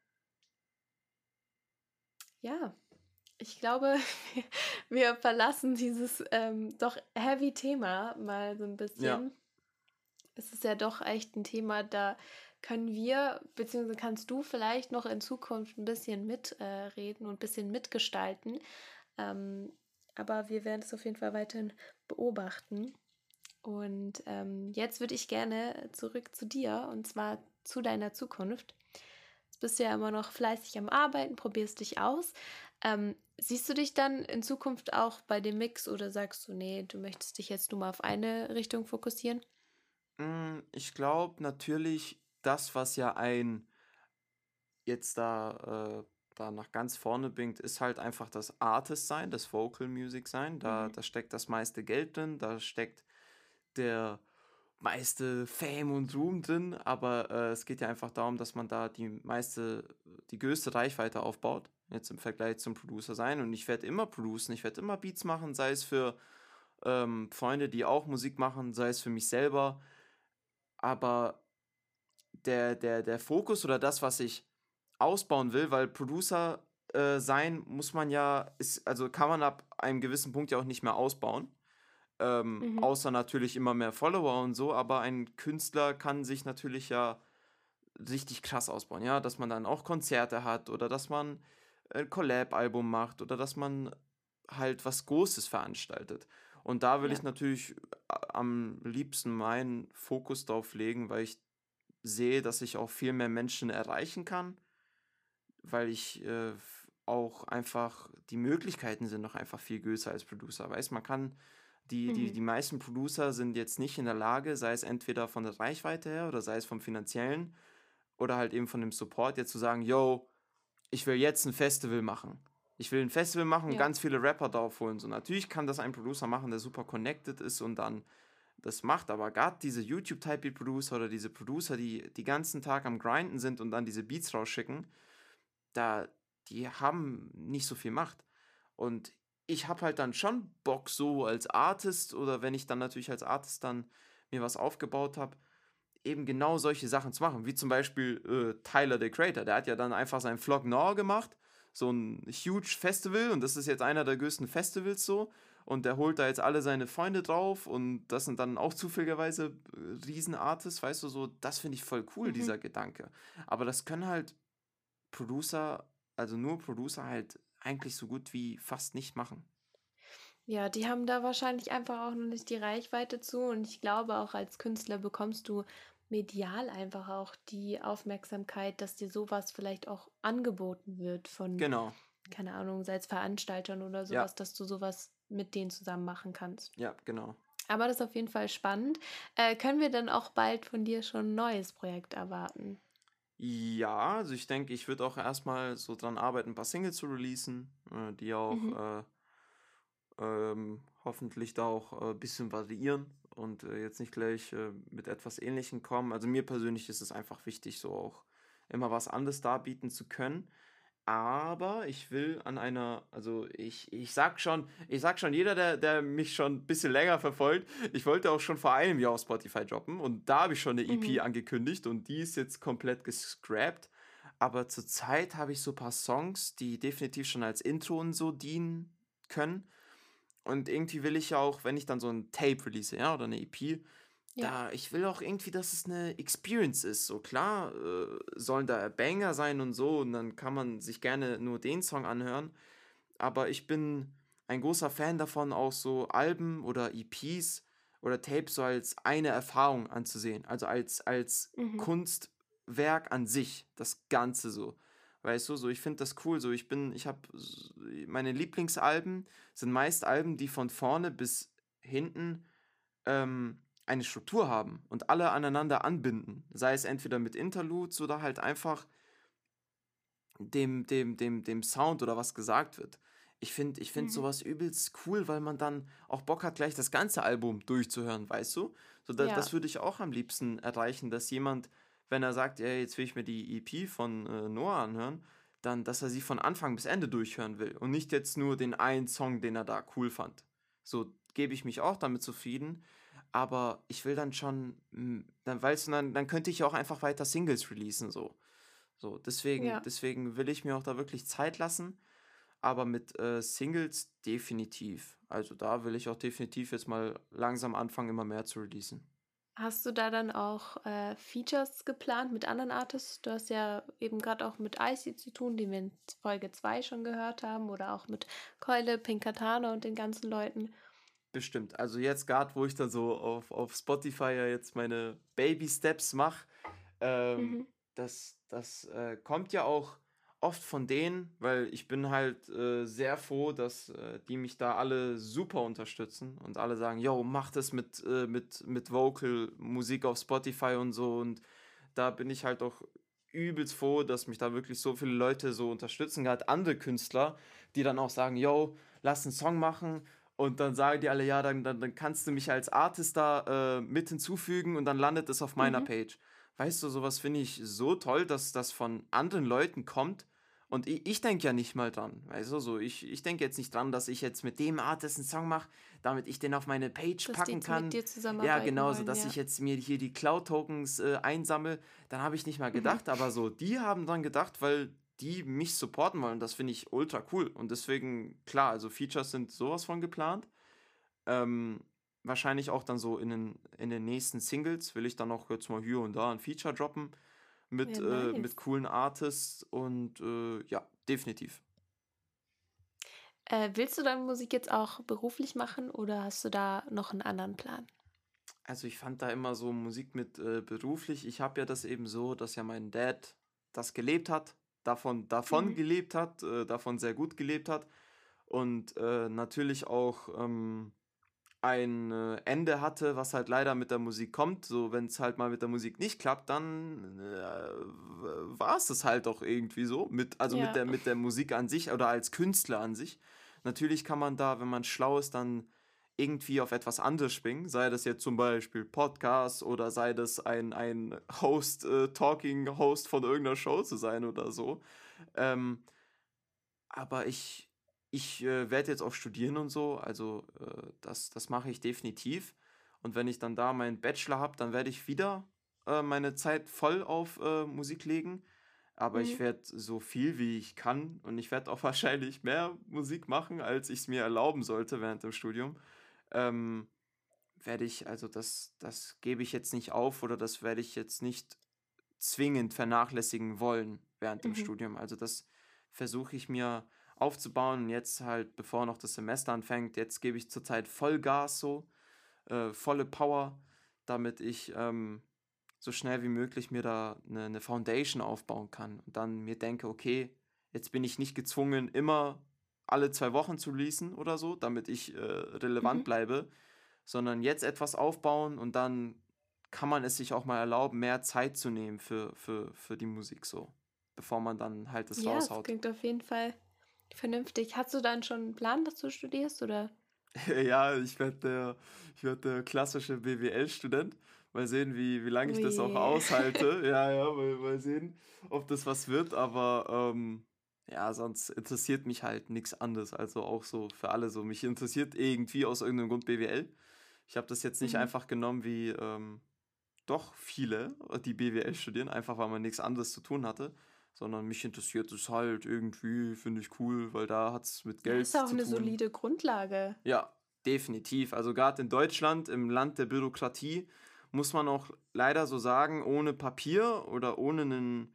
Ja, ich glaube, wir verlassen dieses ähm, doch heavy Thema mal so ein bisschen. Ja. Es ist ja doch echt ein Thema, da können wir, beziehungsweise kannst du vielleicht noch in Zukunft ein bisschen mitreden und ein bisschen mitgestalten. Ähm, aber wir werden es auf jeden Fall weiterhin beobachten. Und ähm, jetzt würde ich gerne zurück zu dir und zwar zu deiner Zukunft. Jetzt bist du ja immer noch fleißig am Arbeiten, probierst dich aus. Ähm, siehst du dich dann in Zukunft auch bei dem Mix oder sagst du, nee, du möchtest dich jetzt nur mal auf eine Richtung fokussieren? Mm, ich glaube natürlich das, was ja ein jetzt da, äh, da nach ganz vorne bringt, ist halt einfach das Artist sein, das Vocal Music sein. Da, mhm. da steckt das meiste Geld drin, da steckt der meiste Fame und Ruhm drin, aber äh, es geht ja einfach darum, dass man da die meiste, die größte Reichweite aufbaut, jetzt im Vergleich zum Producer sein. Und ich werde immer producen, ich werde immer Beats machen, sei es für ähm, Freunde, die auch Musik machen, sei es für mich selber. Aber der, der, der Fokus oder das, was ich ausbauen will, weil Producer äh, sein muss man ja, ist, also kann man ab einem gewissen Punkt ja auch nicht mehr ausbauen. Ähm, Mhm. außer natürlich immer mehr Follower und so, aber ein Künstler kann sich natürlich ja richtig krass ausbauen, ja, dass man dann auch Konzerte hat oder dass man ein Collab-Album macht oder dass man halt was Großes veranstaltet. Und da will Ja. ich natürlich a- am liebsten meinen Fokus drauf legen, weil ich sehe, dass ich auch viel mehr Menschen erreichen kann, weil ich äh, auch einfach, die Möglichkeiten sind noch einfach viel größer als Producer. Weißt, man kann, die, die, Mhm. die meisten Producer sind jetzt nicht in der Lage, sei es entweder von der Reichweite her oder sei es vom finanziellen oder halt eben von dem Support, jetzt zu sagen, yo, ich will jetzt ein Festival machen. Ich will ein Festival machen und Ja. ganz viele Rapper drauf holen. So, natürlich kann das ein Producer machen, der super connected ist und dann das macht, aber gerade diese YouTube-Type-Beat-Producer oder diese Producer, die die ganzen Tag am Grinden sind und dann diese Beats rausschicken, da, die haben nicht so viel Macht. Und ich habe halt dann schon Bock, so als Artist oder wenn ich dann natürlich als Artist dann mir was aufgebaut habe, eben genau solche Sachen zu machen. Wie zum Beispiel äh, Tyler, the Creator. Der hat ja dann einfach seinen Vlog Nor gemacht. So ein huge Festival und das ist jetzt einer der größten Festivals so. Und der holt da jetzt alle seine Freunde drauf und das sind dann auch zufälligerweise äh, Riesenartists, weißt du, so, das finde ich voll cool, Mhm. dieser Gedanke. Aber das können halt Producer, also nur Producer halt eigentlich so gut wie fast nicht machen. Ja, die haben da wahrscheinlich einfach auch noch nicht die Reichweite zu. Und ich glaube, auch als Künstler bekommst du medial einfach auch die Aufmerksamkeit, dass dir sowas vielleicht auch angeboten wird von, Genau, keine Ahnung, sei es Veranstaltern oder ja, sowas, dass du sowas mit denen zusammen machen kannst. ja, genau. Aber das ist auf jeden Fall spannend. Äh, können wir dann auch bald von dir schon ein neues Projekt erwarten? Ja, also ich denke, ich würde auch erstmal so dran arbeiten, ein paar Singles zu releasen, äh, die auch Mhm. äh, ähm, hoffentlich da auch ein äh, bisschen variieren und äh, jetzt nicht gleich mit etwas Ähnlichem kommen. Also mir persönlich ist es einfach wichtig, so auch immer was anderes darbieten zu können. Aber ich will an einer, also ich, ich sag schon, ich sag schon, jeder, der, der mich schon ein bisschen länger verfolgt, ich wollte auch schon vor einem Jahr auf Spotify droppen und da habe ich schon eine EP Mhm. angekündigt und die ist jetzt komplett gescrapped. Aber zurzeit habe ich so ein paar Songs, die definitiv schon als Intro und so dienen können. Und irgendwie will ich ja auch, wenn ich dann so ein Tape release, ja, oder eine EP, Ja. da, ich will auch irgendwie, dass es eine Experience ist. So klar, äh, sollen da Banger sein und so, und dann kann man sich gerne nur den Song anhören. Aber ich bin ein großer Fan davon, auch so Alben oder EPs oder Tapes so als eine Erfahrung anzusehen. Also als, als Mhm. Kunstwerk an sich, das Ganze so. Weißt du, so ich finde das cool. So ich bin, ich habe meine Lieblingsalben sind meist Alben, die von vorne bis hinten ähm, eine Struktur haben und alle aneinander anbinden. Sei es entweder mit Interludes oder halt einfach dem, dem, dem, dem Sound oder was gesagt wird. Ich finde ich find Mhm. sowas übelst cool, weil man dann auch Bock hat, gleich das ganze Album durchzuhören, weißt du? So, da, das Ja. würde ich auch am liebsten erreichen, dass jemand, wenn er sagt, ja, jetzt will ich mir die EP von äh, Noah anhören, dann, dass er sie von Anfang bis Ende durchhören will und nicht jetzt nur den einen Song, den er da cool fand. So gebe ich mich auch damit zufrieden, aber ich will dann schon, mm, dann weißt du, dann, dann könnte ich auch einfach weiter Singles releasen, so. So, deswegen, Ja. deswegen will ich mir auch da wirklich Zeit lassen, aber mit äh, Singles definitiv. Also da will ich auch definitiv jetzt mal langsam anfangen, immer mehr zu releasen. Hast du da dann auch äh, Features geplant mit anderen Artists? Du hast ja eben gerade auch mit Icy zu tun, den wir in Folge 2 schon gehört haben, oder auch mit Keule, Pinkatana und den ganzen Leuten. Bestimmt. Also jetzt gerade, wo ich dann so auf, auf Spotify ja jetzt meine Baby Steps mache, ähm, Mhm. das, das äh, kommt ja auch oft von denen, weil ich bin halt äh, sehr froh, dass äh, die mich da alle super unterstützen und alle sagen, yo, mach das mit, äh, mit, mit Vocal, Musik auf Spotify und so und da bin ich halt auch übelst froh, dass mich da wirklich so viele Leute so unterstützen, gerade andere Künstler, die dann auch sagen, yo, lass einen Song machen und dann sagen die alle, ja, dann, dann, dann kannst du mich als Artist da äh, mit hinzufügen und dann landet es auf meiner Mhm. Page. Weißt du, sowas finde ich so toll, dass das von anderen Leuten kommt. Und ich, ich denke ja nicht mal dran. Weißt du, so, ich, ich denke jetzt nicht dran, dass ich jetzt mit dem Artist einen Song mache, damit ich den auf meine Page Dass packen kann. mit dir Ja, genau, so dass ja. ich jetzt mir hier die Cloud-Tokens äh, einsammle. Dann habe ich nicht mal Mhm. gedacht, aber so, die haben dann gedacht, weil die mich supporten wollen. Das finde ich ultra cool. Und deswegen, klar, also Features sind sowas von geplant. Ähm, wahrscheinlich auch dann so in den, in den nächsten Singles will ich dann auch jetzt mal hier und da ein Feature droppen mit, Ja, äh, nice. mit coolen Artists und äh, ja, definitiv. Äh, willst du deine Musik jetzt auch beruflich machen oder hast du da noch einen anderen Plan? Also ich fand da immer so Musik mit äh, beruflich. Ich habe ja das eben so, dass ja mein Dad das gelebt hat, davon, davon Mhm. gelebt hat, äh, davon sehr gut gelebt hat und äh, natürlich auch ähm, ein äh, Ende hatte, was halt leider mit der Musik kommt. So, wenn es halt mal mit der Musik nicht klappt, dann äh, war es das halt auch irgendwie so. Mit, also Ja. mit der, mit der Musik an sich oder als Künstler an sich. Natürlich kann man da, wenn man schlau ist, dann irgendwie auf etwas anderes springen, sei das jetzt zum Beispiel Podcast oder sei das ein, ein Host, äh, Talking-Host von irgendeiner Show zu sein oder so. Ähm, aber ich, ich äh, werde jetzt auch studieren und so, also äh, das, das mache ich definitiv. Und wenn ich dann da meinen Bachelor habe, dann werde ich wieder äh, meine Zeit voll auf äh, Musik legen. Aber ich Mhm. werde so viel wie ich kann und ich werde auch wahrscheinlich mehr Musik machen, als ich es mir erlauben sollte während dem Studium. Ähm, werde ich, also das, das gebe ich jetzt nicht auf oder das werde ich jetzt nicht zwingend vernachlässigen wollen während dem Mhm. Studium. Also das versuche ich mir aufzubauen und jetzt halt, bevor noch das Semester anfängt, jetzt gebe ich zurzeit Vollgas so, äh, volle Power, damit ich ähm, so schnell wie möglich mir da eine, eine Foundation aufbauen kann und dann mir denke, okay, jetzt bin ich nicht gezwungen, immer alle zwei Wochen zu leasen oder so, damit ich äh, relevant Mhm. bleibe, sondern jetzt etwas aufbauen und dann kann man es sich auch mal erlauben, mehr Zeit zu nehmen für, für, für die Musik so, bevor man dann halt das Ja, das raushaut. klingt auf jeden Fall vernünftig. Hast du dann schon einen Plan, dass du studierst oder? Ja, ich werde der, ich werd der klassische BWL-Student. Mal sehen, wie, wie lange ich das auch Ui. aushalte. Ja, ja, mal, mal sehen, ob das was wird. Aber ähm, ja, sonst interessiert mich halt nichts anderes. Also auch so für alle so. Mich interessiert irgendwie aus irgendeinem Grund BWL. Ich habe das jetzt nicht Mhm. einfach genommen wie ähm, doch viele, die BWL studieren, einfach weil man nichts anderes zu tun hatte. Sondern mich interessiert es halt irgendwie, finde ich cool, weil da hat es mit Geld ist auch zu eine tun. solide Grundlage. Ja, definitiv. Also gerade in Deutschland, im Land der Bürokratie, muss man auch leider so sagen, ohne Papier oder ohne einen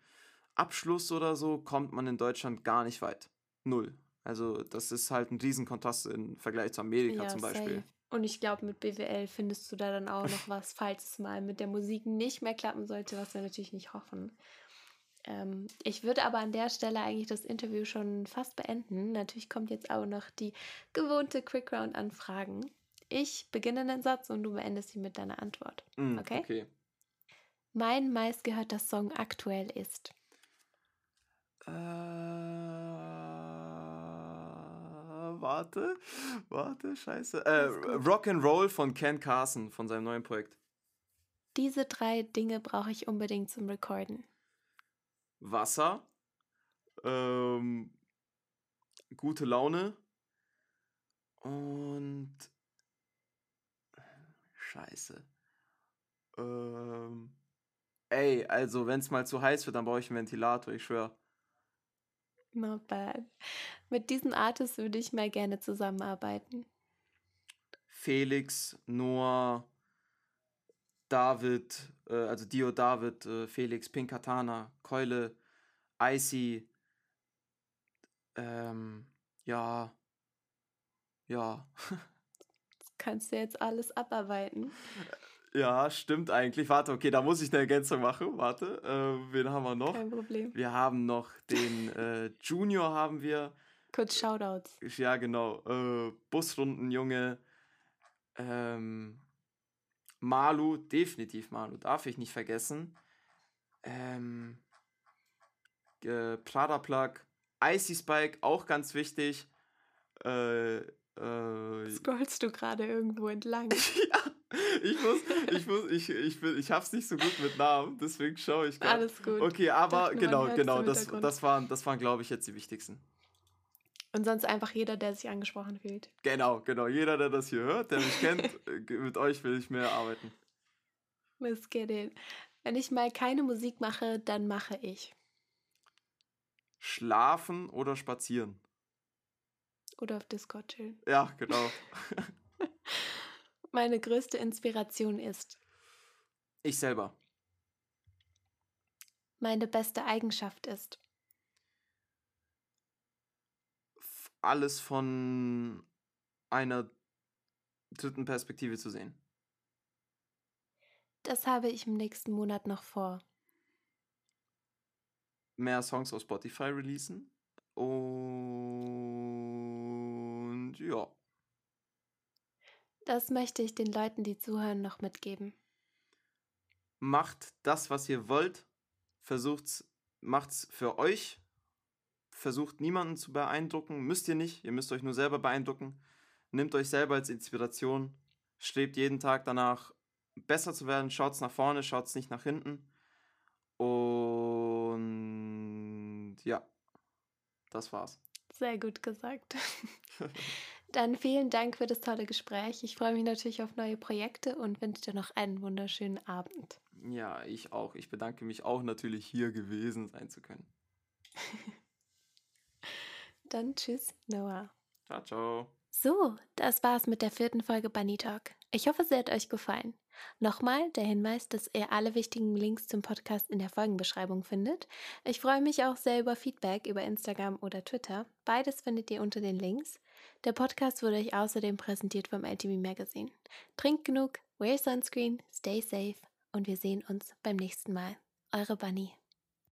Abschluss oder so, kommt man in Deutschland gar nicht weit. Null. Also das ist halt ein Riesenkontrast im Vergleich zu Amerika Ja, zum Beispiel. safe. Und ich glaube, mit BWL findest du da dann auch noch was, falls es mal mit der Musik nicht mehr klappen sollte, was wir natürlich nicht hoffen. Ähm, ich würde aber an der Stelle eigentlich das Interview schon fast beenden. Natürlich kommt jetzt auch noch die gewohnte Quick Round an Fragen. Ich beginne den Satz und du beendest ihn mit deiner Antwort. Mm, Okay. okay. Mein meistgehörter Song aktuell ist. Äh, warte, warte, scheiße. Äh, Alles gut. Rock'n'Roll von Ken Carson von seinem neuen Projekt. Diese drei Dinge brauche ich unbedingt zum Recorden. Wasser, ähm, gute Laune und Scheiße. Ähm, ey, also wenn es mal zu heiß wird, dann brauche ich einen Ventilator, ich schwöre. Not bad. Mit diesem Artist würde ich mal gerne zusammenarbeiten. Felix, Noah, David, äh, also Dio David, äh, Felix, Pinkatana, Keule, Icy, ähm, ja, ja. Kannst du jetzt alles abarbeiten. Ja, stimmt eigentlich. Warte, okay, da muss ich eine Ergänzung machen. Warte, äh, wen haben wir noch? Kein Problem. Wir haben noch den äh, Junior haben wir. Kurz Shoutouts. Ja, genau. Äh, Busrundenjunge. Ähm, Malu, definitiv Malu, darf ich nicht vergessen. Ähm, äh, Prada Plug. Icy Spike, auch ganz wichtig. Äh, äh, Scrollst du gerade irgendwo entlang? ja, ich muss, ich muss, ich, ich, bin, ich hab's nicht so gut mit Namen, deswegen schaue ich gerade. Alles gut. Okay, aber genau, genau, das, das waren, das waren glaube ich, jetzt die wichtigsten. Und sonst einfach jeder, der sich angesprochen fühlt. Genau, genau. Jeder, der das hier hört, der mich kennt, äh, mit euch will ich mehr arbeiten. Let's get it. Wenn ich mal keine Musik mache, dann mache ich. Schlafen oder spazieren? Oder auf Discord chillen. Ja, genau. Meine größte Inspiration ist Ich selber. meine beste Eigenschaft ist Alles von einer dritten Perspektive zu sehen. das habe ich im nächsten Monat noch vor. Mehr Songs auf Spotify releasen. Und ja. Das möchte ich den Leuten, die zuhören, noch mitgeben. Macht das, was ihr wollt. Versucht's, macht's für euch. Versucht niemanden zu beeindrucken. Müsst ihr nicht. Ihr müsst euch nur selber beeindrucken. Nehmt euch selber als Inspiration. Strebt jeden Tag danach, besser zu werden. Schaut's nach vorne, schaut's nicht nach hinten. Und ja, das war's. Sehr gut gesagt. Dann vielen Dank für das tolle Gespräch. Ich freue mich natürlich auf neue Projekte und wünsche dir noch einen wunderschönen Abend. Ja, ich auch. Ich bedanke mich auch natürlich hier gewesen sein zu können. Dann tschüss, Noah. Ciao, ciao. So, das war's mit der vierten Folge Bunny Talk. Ich hoffe, sie hat euch gefallen. Nochmal der Hinweis, dass ihr alle wichtigen Links zum Podcast in der Folgenbeschreibung findet. Ich freue mich auch sehr über Feedback über Instagram oder Twitter. Beides findet ihr unter den Links. Der Podcast wurde euch außerdem präsentiert vom LTV Magazine. Trinkt genug, wear sunscreen, stay safe und wir sehen uns beim nächsten Mal. Eure Bunny.